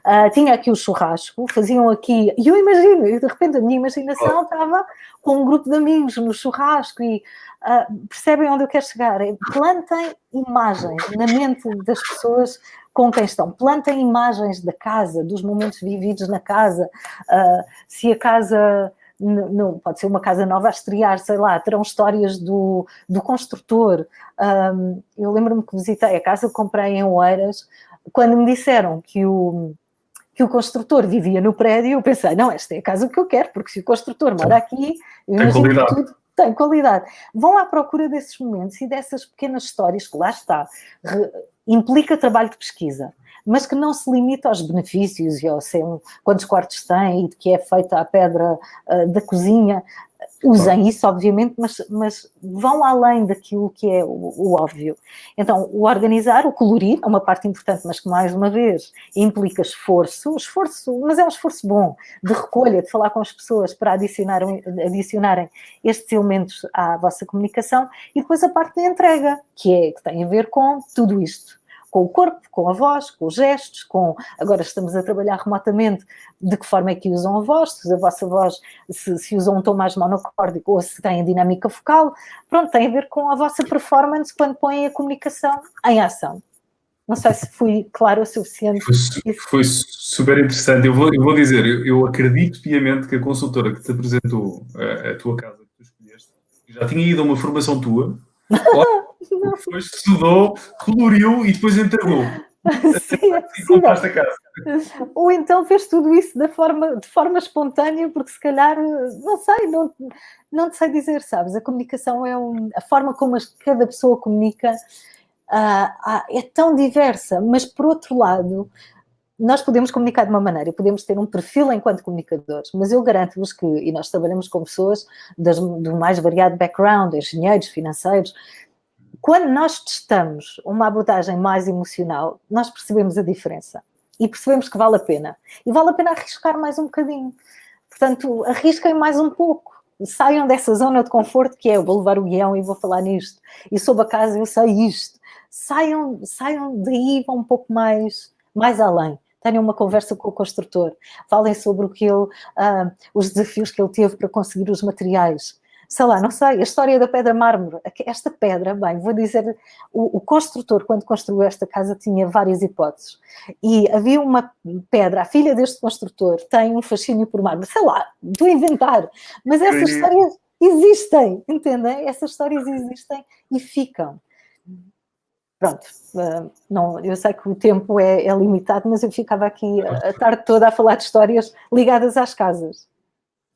uh, tinha aqui o churrasco, faziam aqui. E eu imagino, e de repente a minha imaginação oh. estava com um grupo de amigos no churrasco e uh, percebem onde eu quero chegar. É, plantem imagens na mente das pessoas com quem estão. Plantem imagens da casa, dos momentos vividos na casa. Uh, se a casa não, pode ser uma casa nova a estrear, sei lá, terão histórias do, do construtor. Um, eu lembro-me que visitei a casa que comprei em Oeiras, quando me disseram que o, que o construtor vivia no prédio, eu pensei, não, esta é a casa que eu quero, porque se o construtor mora aqui, imagino que tudo tem qualidade. Vão à procura desses momentos e dessas pequenas histórias que lá está. Re, implica trabalho de pesquisa mas que não se limita aos benefícios e ao ser, quantos quartos tem e de que é feita a pedra uh, da cozinha. Usem isso, obviamente, mas, mas vão além daquilo que é o, o, óbvio. Então, o organizar, o colorir, é uma parte importante, mas que, mais uma vez, implica esforço, esforço, mas é um esforço bom, de recolha, de falar com as pessoas para adicionarem, adicionarem estes elementos à vossa comunicação, e depois a parte da entrega, que, é, que tem a ver com tudo isto com o corpo, com a voz, com os gestos, com agora estamos a trabalhar remotamente, de que forma é que usam a voz, se a vossa voz se, se usam um tom mais monocórdico ou se têm dinâmica focal, pronto, tem a ver com a vossa performance quando põem a comunicação em ação. Não sei se fui claro o suficiente. Foi, foi super interessante. Eu vou, eu vou dizer, eu, eu, acredito piamente que a consultora que te apresentou a, a tua casa, que tu escolheste, já tinha ido a uma formação tua, depois estudou, coloriu e depois entregou. Sim, é possível. Ou então fez tudo isso de forma, de forma espontânea, porque se calhar, não sei, não, não te sei dizer, sabes? A comunicação é um, a forma como as, cada pessoa comunica uh, é tão diversa, mas por outro lado, nós podemos comunicar de uma maneira, podemos ter um perfil enquanto comunicadores, mas eu garanto-vos que, e nós trabalhamos com pessoas das, do mais variado background, engenheiros, financeiros, quando nós testamos uma abordagem mais emocional, nós percebemos a diferença e percebemos que vale a pena. E vale a pena arriscar mais um bocadinho. Portanto, arrisquem mais um pouco. Saiam dessa zona de conforto que é eu vou levar o guião e vou falar nisto. E sob a casa eu sei isto. Saiam, saiam daí e vão um pouco mais, mais além tenham uma conversa com o construtor, falem sobre o que ele, uh, os desafios que ele teve para conseguir os materiais, sei lá, não sei, a história da pedra mármore. Esta pedra, bem, vou dizer, o, o, construtor, quando construiu esta casa, tinha várias hipóteses. E havia uma pedra, a filha deste construtor tem um fascínio por mármore, sei lá, estou a inventar, mas essas histórias existem, entendem? Essas histórias existem e ficam. Pronto, uh, não, eu sei que o tempo é, é limitado, mas eu ficava aqui a tarde toda a falar de histórias ligadas às casas.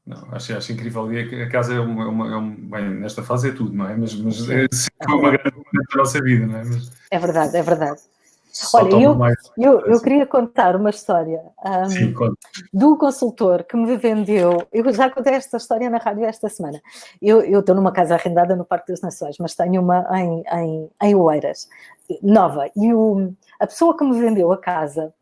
Não, acho, acho incrível. E a casa é uma, é uma, é uma, Bem, nesta fase é tudo, não é? Mas, mas é, é uma grande componente da nossa vida, não é? Mas, é verdade, é verdade. Olha, eu, eu, eu, queria contar uma história um, Sim, do consultor que me vendeu. Eu já contei esta história na rádio esta semana. Eu, eu estou numa casa arrendada no Parque das Nações, mas tenho uma em, em, em Oeiras, nova. E o, a pessoa que me vendeu a casa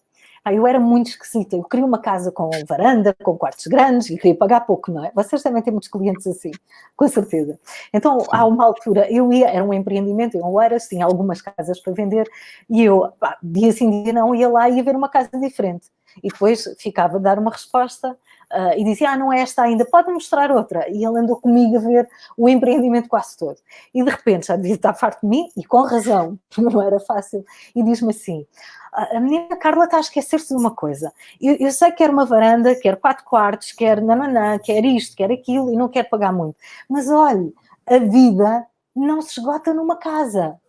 ah, eu era muito esquisita. Eu queria uma casa com varanda, com quartos grandes e queria pagar pouco, não é? Vocês também têm muitos clientes assim, com certeza. Então, Sim. há uma altura, eu ia, era um empreendimento, eu era, tinha algumas casas para vender e eu, pá, dia sim, dia não, ia lá e ia ver uma casa diferente. E depois ficava a dar uma resposta uh, e dizia, ah, não é esta ainda, pode mostrar outra. E ele andou comigo a ver o empreendimento quase todo. E de repente já devia estar farto de mim, e com razão, não era fácil, e diz-me assim, a menina Carla está a esquecer-se de uma coisa. Eu, eu, sei que quer uma varanda, quer quatro quartos, quer nananã, quer isto, quer aquilo, e não quer pagar muito. Mas olhe, a vida não se esgota numa casa.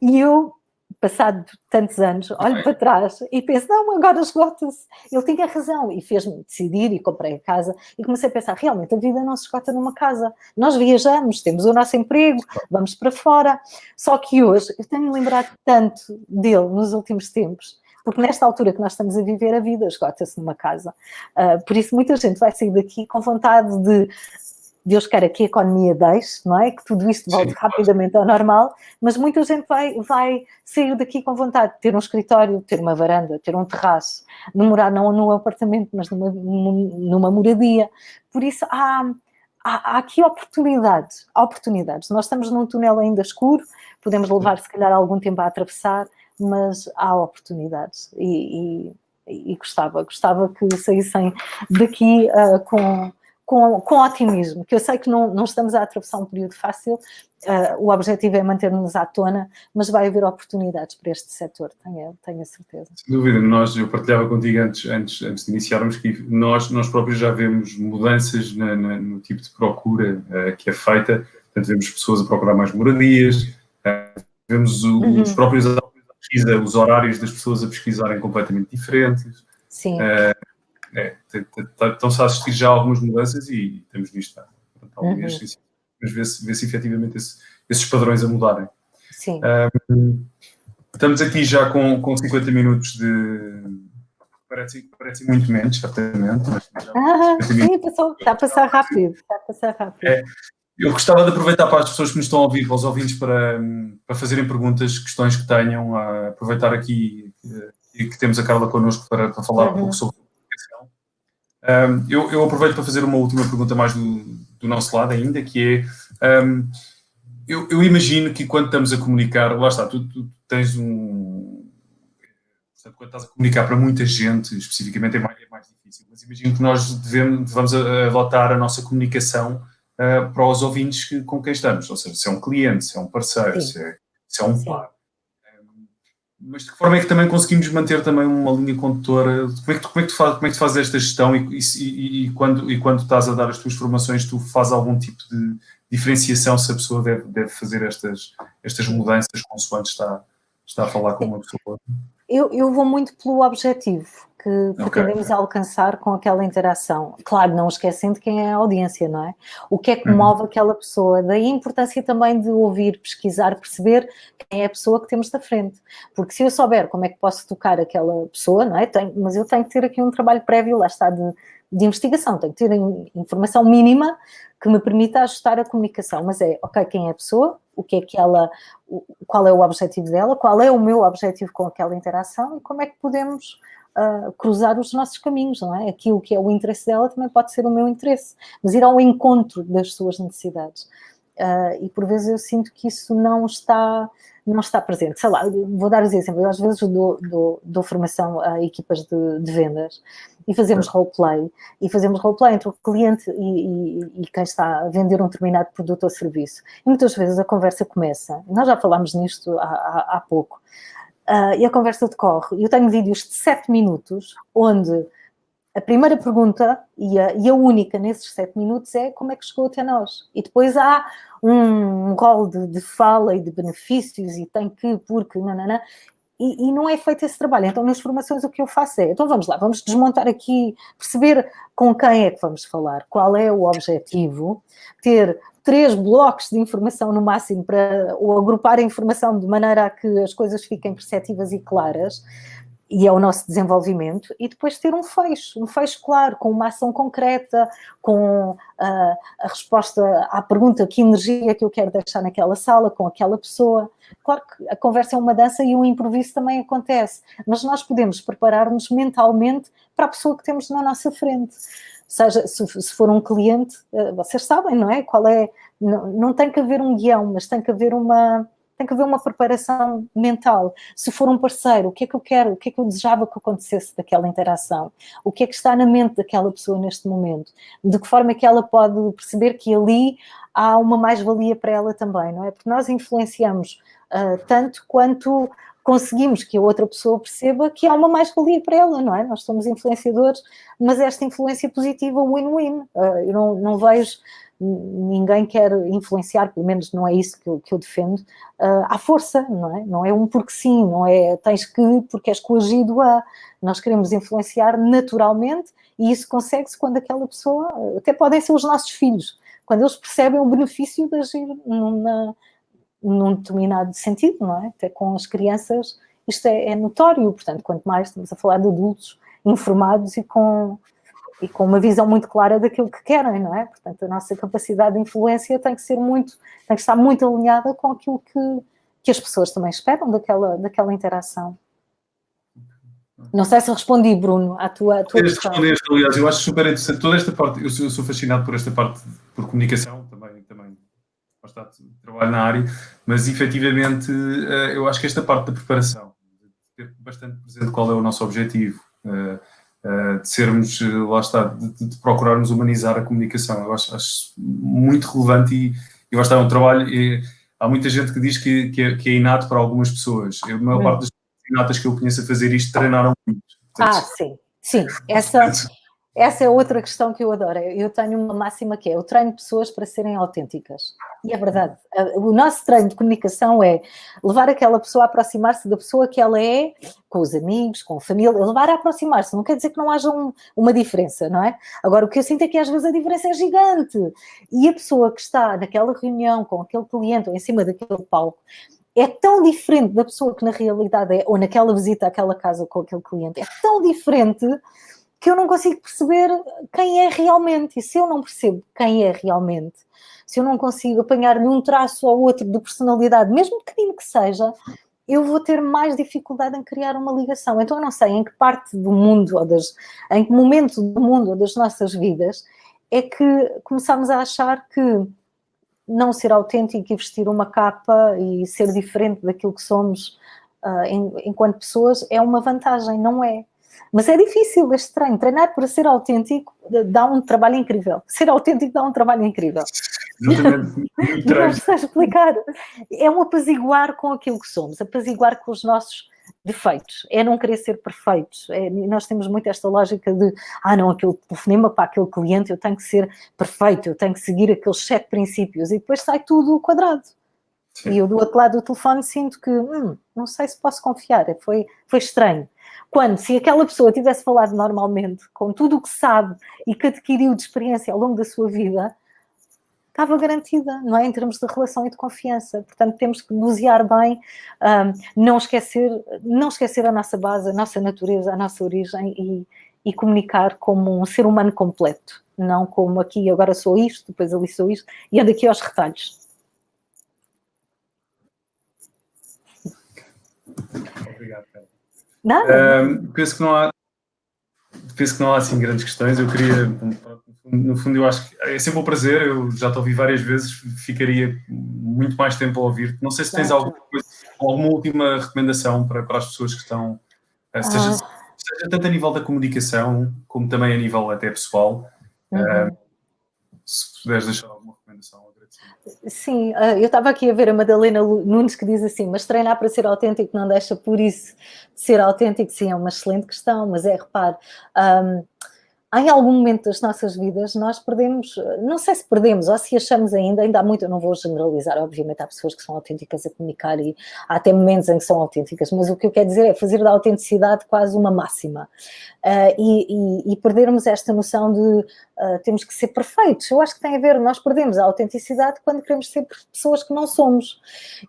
E eu passado tantos anos, olho para trás e penso, não, agora esgota-se. Ele tinha razão e fez-me decidir e comprei a casa e comecei a pensar, realmente a vida não se esgota numa casa. Nós viajamos, temos o nosso emprego, vamos para fora. Só que hoje, eu tenho-me lembrado tanto dele nos últimos tempos, porque nesta altura que nós estamos a viver, a vida esgota-se numa casa. Uh, por isso, muita gente vai sair daqui com vontade de Deus queira que a economia deixe, não é? Que tudo isto volte Sim. rapidamente ao normal, mas muita gente vai, vai sair daqui com vontade de ter um escritório, ter uma varanda, ter um terraço, de morar não num apartamento, mas numa, numa moradia. Por isso há, há, há aqui oportunidades, oportunidades. Nós estamos num túnel ainda escuro, podemos levar se calhar algum tempo a atravessar, mas há oportunidades e, e, e gostava, gostava que saíssem daqui uh, com com, com otimismo, que eu sei que não, não estamos a atravessar um período fácil, uh, o objetivo é manter-nos à tona, mas vai haver oportunidades para este setor, tenho, tenho a certeza. Sem dúvida, nós, eu partilhava contigo antes, antes, antes de iniciarmos que nós, nós próprios já vemos mudanças na, na, no tipo de procura uh, que é feita, portanto vemos pessoas a procurar mais moradias, uh, vemos o, uhum. os próprios pesquisa, os horários das pessoas a pesquisarem completamente diferentes. Sim. Uh, é, estão-se a assistir já algumas mudanças e temos visto, talvez, uhum. mas vê-se vê efetivamente esse, esses padrões a mudarem. Sim. Um, estamos aqui já com, com 50 minutos de. Parece, parece muito menos, certamente. Mas ah, sim, passou, está a passar rápido. Está a passar rápido. É, eu gostava de aproveitar para as pessoas que nos estão a ouvir, para os ouvintes, para, para fazerem perguntas, questões que tenham, aproveitar aqui eh, que temos a Carla connosco para, para falar uhum. um pouco sobre um, eu, eu, aproveito para fazer uma última pergunta mais do, do nosso lado ainda, que é, um, eu, eu, imagino que quando estamos a comunicar, lá está, tu, tu tens um... Portanto, quando estás a comunicar para muita gente, especificamente, é mais, é mais difícil, mas imagino que nós devemos, devemos adotar a nossa comunicação uh, para os ouvintes que, com quem estamos, ou seja, se é um cliente, se é um parceiro, se é, se é, um par. Mas de que forma é que também conseguimos manter também uma linha condutora? Como é que tu, como é que tu, faz, como é que tu fazes esta gestão e, e, e, quando, e quando estás a dar as tuas formações, tu fazes algum tipo de diferenciação se a pessoa deve, deve fazer estas, estas mudanças consoante está, está a falar com uma pessoa? Eu, eu vou muito pelo objetivo que pretendemos okay. alcançar com aquela interação. Claro, não esquecendo quem é a audiência, não é? O que é que uhum. move aquela pessoa? Daí a importância também de ouvir, pesquisar, perceber quem é a pessoa que temos da frente. Porque se eu souber como é que posso tocar aquela pessoa, não é? Tenho, mas eu tenho que ter aqui um trabalho prévio, lá está, de, de investigação, tenho que ter informação mínima que me permita ajustar a comunicação. Mas é, ok, quem é a pessoa? O que é que ela, qual é o objetivo dela? Qual é o meu objetivo com aquela interação? E como é que podemos uh, cruzar os nossos caminhos, não é? Aquilo que é o interesse dela também pode ser o meu interesse, mas ir ao encontro das suas necessidades. Uh, e por vezes eu sinto que isso não está não está presente. Sei lá, vou dar os exemplos. Às vezes dou, dou, dou formação a equipas de, de, vendas e fazemos roleplay. E fazemos roleplay entre o cliente e, e, e, quem está a vender um determinado produto ou serviço. E muitas vezes a conversa começa. Nós já falámos nisto há, há, há pouco uh, e a conversa decorre. Eu tenho vídeos de 7 minutos onde a primeira pergunta e a, e a, única nesses 7 minutos é como é que chegou até nós. E depois há um rol de, de fala e de benefícios e tem que, porque, nanana, e, e, não é feito esse trabalho. Então, nas formações, o que eu faço é: então vamos lá, vamos desmontar aqui, perceber com quem é que vamos falar, qual é o objetivo, ter três blocos de informação no máximo para ou agrupar a informação de maneira a que as coisas fiquem perceptivas e claras e é o nosso desenvolvimento, e depois ter um fecho, um fecho claro, com uma ação concreta, com uh, a resposta à pergunta que energia que eu quero deixar naquela sala, com aquela pessoa. Claro que a conversa é uma dança e o improviso também acontece, mas nós podemos preparar-nos mentalmente para a pessoa que temos na nossa frente seja, se, se, for um cliente, eh, vocês sabem, não é? Qual é. Não, não tem que haver um guião, mas tem que haver uma, tem que haver uma preparação mental. Se for um parceiro, o que é que eu quero, o que é que eu desejava que acontecesse daquela interação? O que é que está na mente daquela pessoa neste momento? De que forma é que ela pode perceber que ali há uma mais-valia para ela também, não é? Porque nós influenciamos uh, tanto quanto conseguimos que a outra pessoa perceba que há uma mais-valia para ela, não é? Nós somos influenciadores, mas esta influência positiva, win-win. Uh, eu não, não, vejo ninguém quer influenciar, pelo menos não é isso que eu, que eu defendo, uh, à força, não é? Não é um porque sim, não é tens que porque és coagido a. Nós queremos influenciar naturalmente e isso consegue-se quando aquela pessoa, até podem ser os nossos filhos, quando eles percebem o benefício de agir numa, num determinado sentido, não é? Até com as crianças isto é, é, notório, portanto, quanto mais estamos a falar de adultos informados e com, e com uma visão muito clara daquilo que querem, não é? Portanto, a nossa capacidade de influência tem que ser muito, tem que estar muito alinhada com aquilo que, que as pessoas também esperam daquela, daquela interação. Não sei se respondi, Bruno, à tua, à tua questão. Respondeste, aliás, eu acho super interessante toda esta parte, eu sou, eu sou fascinado por esta parte por comunicação, também, também bastante trabalho na área, mas efetivamente eh, eu acho que esta parte da preparação, ter bastante presente qual é o nosso objetivo, eh, eh, de sermos, lá está, de, de procurarmos humanizar a comunicação, eu acho, acho muito relevante e eu acho que é um trabalho, e há muita gente que diz que, que, é, que é inato para algumas pessoas, eu, a maior hum. parte das inatas que eu conheço a fazer isto treinaram muito. Portanto, ah, sim, sim, essa essa é outra questão que eu adoro. Eu tenho uma máxima que é: eu treino pessoas para serem autênticas. E é verdade. O nosso treino de comunicação é levar aquela pessoa a aproximar-se da pessoa que ela é, com os amigos, com a família, levar a aproximar-se. Não quer dizer que não haja um, uma diferença, não é? Agora, o que eu sinto é que às vezes a diferença é gigante. E a pessoa que está naquela reunião com aquele cliente ou em cima daquele palco é tão diferente da pessoa que na realidade é, ou naquela visita àquela casa com aquele cliente, é tão diferente que eu não consigo perceber quem é realmente. E se eu não percebo quem é realmente, se eu não consigo apanhar-lhe um traço ou outro de personalidade, mesmo pequenino que seja, eu vou ter mais dificuldade em criar uma ligação. Então eu não sei em que parte do mundo, ou das, em que momento do mundo ou das nossas vidas, é que começamos a achar que não ser autêntico e vestir uma capa e ser diferente daquilo que somos uh, enquanto pessoas é uma vantagem, não é. Mas é difícil, é estranho. Treinar para ser autêntico dá um trabalho incrível. Ser autêntico dá um trabalho incrível. Não sei explicar. É um apaziguar com aquilo que somos, apaziguar com os nossos defeitos, é não querer ser perfeitos. É, nós temos muito esta lógica de, ah não, aquele telefonema para aquele cliente, eu tenho que ser perfeito, eu tenho que seguir aqueles sete princípios e depois sai tudo quadrado. Sim. E eu do outro lado do telefone sinto que, hum, não sei se posso confiar, foi, foi estranho. Quando, se aquela pessoa tivesse falado normalmente, com tudo o que sabe e que adquiriu de experiência ao longo da sua vida, estava garantida, não é? Em termos de relação e de confiança. Portanto, temos que dosear bem, um, não, esquecer, não esquecer a nossa base, a nossa natureza, a nossa origem e, e comunicar como um ser humano completo, não como aqui agora sou isto, depois ali sou isto, e ando aqui aos retalhos. Obrigado, Nada. Um, penso que não há penso que não há assim grandes questões. Eu queria, no fundo, eu acho que é sempre um prazer. Eu já te ouvi várias vezes, ficaria muito mais tempo a ouvir. Não sei se tens alguma, coisa, alguma última recomendação para, para as pessoas que estão, eh, seja, ah. seja tanto a nível da comunicação como também a nível até pessoal. Uhum. se puderes deixar. Sim, ah, eu estava aqui a ver a Madalena Nunes que diz assim, mas treinar para ser autêntico não deixa por isso de ser autêntico, sim, é uma excelente questão, mas é, repare, um, em algum momento das nossas vidas nós perdemos, não sei se perdemos ou se achamos ainda, ainda há muito, eu não vou generalizar, obviamente há pessoas que são autênticas a comunicar e há até momentos em que são autênticas, mas o que eu quero dizer é fazer da autenticidade quase uma máxima uh, e, e, e, perdermos esta noção de uh, temos que ser perfeitos. Eu acho que tem a ver, nós perdemos a autenticidade quando queremos ser pessoas que não somos.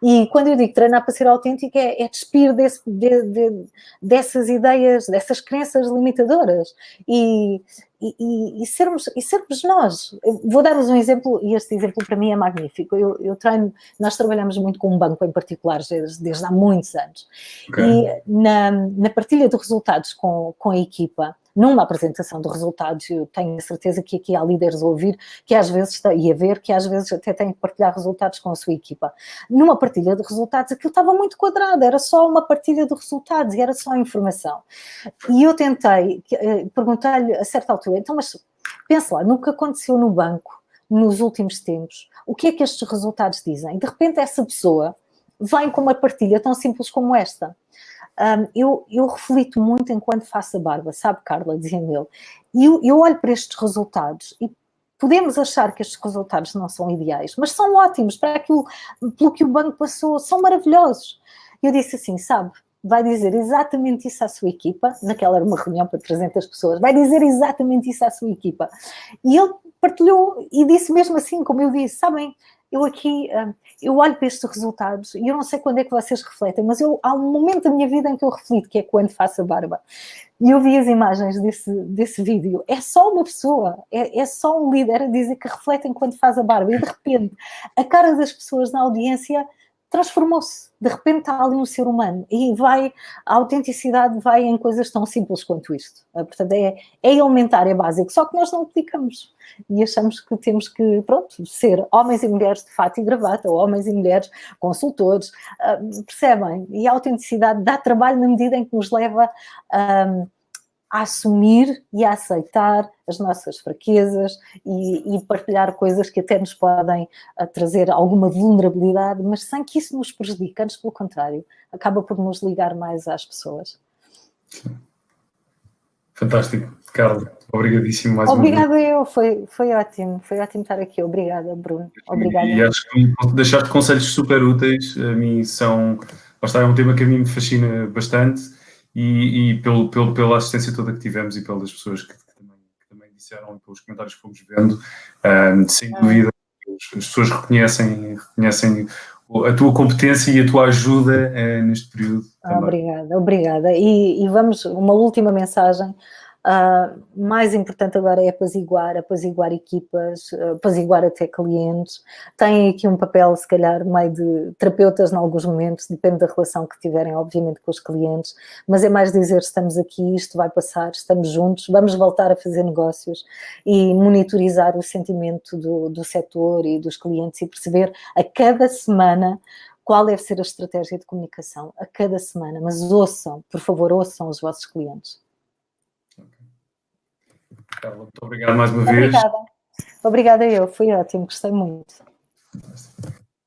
E quando eu digo treinar para ser autêntico é, é despir desse, de, de, dessas ideias, dessas crenças limitadoras. E, e, e, sermos, e sermos nós. Eu vou dar-vos um exemplo, e este exemplo para mim é magnífico. Eu, eu treino, nós trabalhamos muito com um banco em particular desde, desde há muitos anos. Okay. E na, na partilha de resultados com, com a equipa, numa apresentação de resultados, eu tenho a certeza que aqui há líderes a ouvir, que às vezes, e a ver, que às vezes até têm que partilhar resultados com a sua equipa. Numa partilha de resultados, aquilo estava muito quadrado, era só uma partilha de resultados e era só informação. E eu tentei, eh, perguntei-lhe a certa altura, então, mas pensa lá, no que aconteceu no banco nos últimos tempos, o que é que estes resultados dizem? De repente, essa pessoa vem com uma partilha tão simples como esta. Um, eu, eu, reflito muito enquanto faço a barba, sabe, Carla, dizendo ele. E eu, eu olho para estes resultados e podemos achar que estes resultados não são ideais, mas são ótimos para aquilo pelo que o banco passou, são maravilhosos. Eu disse assim, sabe, vai dizer exatamente isso à sua equipa, naquela era uma reunião para 300 pessoas, vai dizer exatamente isso à sua equipa. E ele partilhou e disse mesmo assim, como eu disse, sabem, eu aqui, hum, eu olho para estes resultados e eu não sei quando é que vocês refletem, mas eu, há um momento da minha vida em que eu reflito, que é quando faço a barba. E eu vi as imagens desse, desse vídeo. É só uma pessoa, é, é só um líder a dizer que refletem quando faz a barba. E de repente, a cara das pessoas na audiência transformou-se. De repente está ali um ser humano e vai, a autenticidade vai em coisas tão simples quanto isto. Ah, portanto, é, é elementar, é básico, só que nós não aplicamos e achamos que temos que, pronto, ser homens e mulheres de fato e gravata, ou homens e mulheres consultores, uh, percebem? E a autenticidade dá trabalho na medida em que nos leva a. Um, a assumir e a aceitar as nossas fraquezas e, e partilhar coisas que até nos podem uh, trazer alguma vulnerabilidade, mas sem que isso nos prejudique, antes pelo contrário, acaba por nos ligar mais às pessoas. Fantástico, Carla, obrigadíssimo mais Obrigada uma vez. eu, foi, foi ótimo, foi ótimo estar aqui, obrigada Bruno. Obrigada. E, e acho que deixaste conselhos super úteis, a mim são, é um tema que a mim me fascina bastante e, e pelo, pelo, pela assistência toda que tivemos e pelas pessoas que, que, também, que também, disseram e pelos comentários que fomos vendo, um, sem dúvida as pessoas reconhecem, reconhecem a tua competência e a tua ajuda uh, neste período. Obrigada, obrigada. E, e, vamos, uma última mensagem Uh, mais importante agora é apaziguar, apaziguar equipas, apaziguar até clientes. Têm aqui um papel, se calhar, meio de terapeutas em alguns momentos, depende da relação que tiverem, obviamente, com os clientes, mas é mais dizer: estamos aqui, isto vai passar, estamos juntos, vamos voltar a fazer negócios e monitorizar o sentimento do, do setor e dos clientes e perceber a cada semana qual deve ser a estratégia de comunicação, a cada semana. Mas ouçam, por favor, ouçam os vossos clientes. Carla, muito obrigado mais uma vez. Obrigada. Obrigada eu, foi ótimo, gostei muito.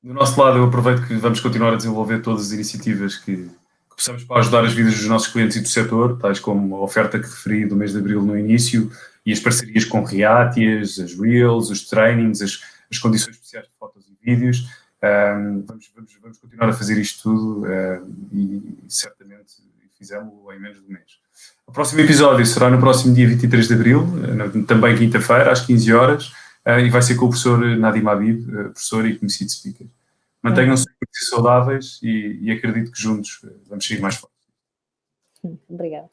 Do nosso lado, eu aproveito que vamos continuar a desenvolver todas as iniciativas que, que possamos para ajudar as vidas dos nossos clientes e do setor, tais como a oferta que referi do mês de abril no início e as parcerias com Reatias, as Reels, os trainings, as, as condições especiais de fotos e vídeos. Um, vamos, vamos, vamos, continuar a fazer isto tudo um, e certamente fizemos em menos de um mês. O próximo episódio será no próximo dia 23 de abril, eh, também quinta-feira, às 15 horas, eh, e vai ser com o professor Nadim Habib, eh, professor e conhecido speaker. Mantenham-se saudáveis e, e acredito que juntos vamos sair mais fortes. Obrigada.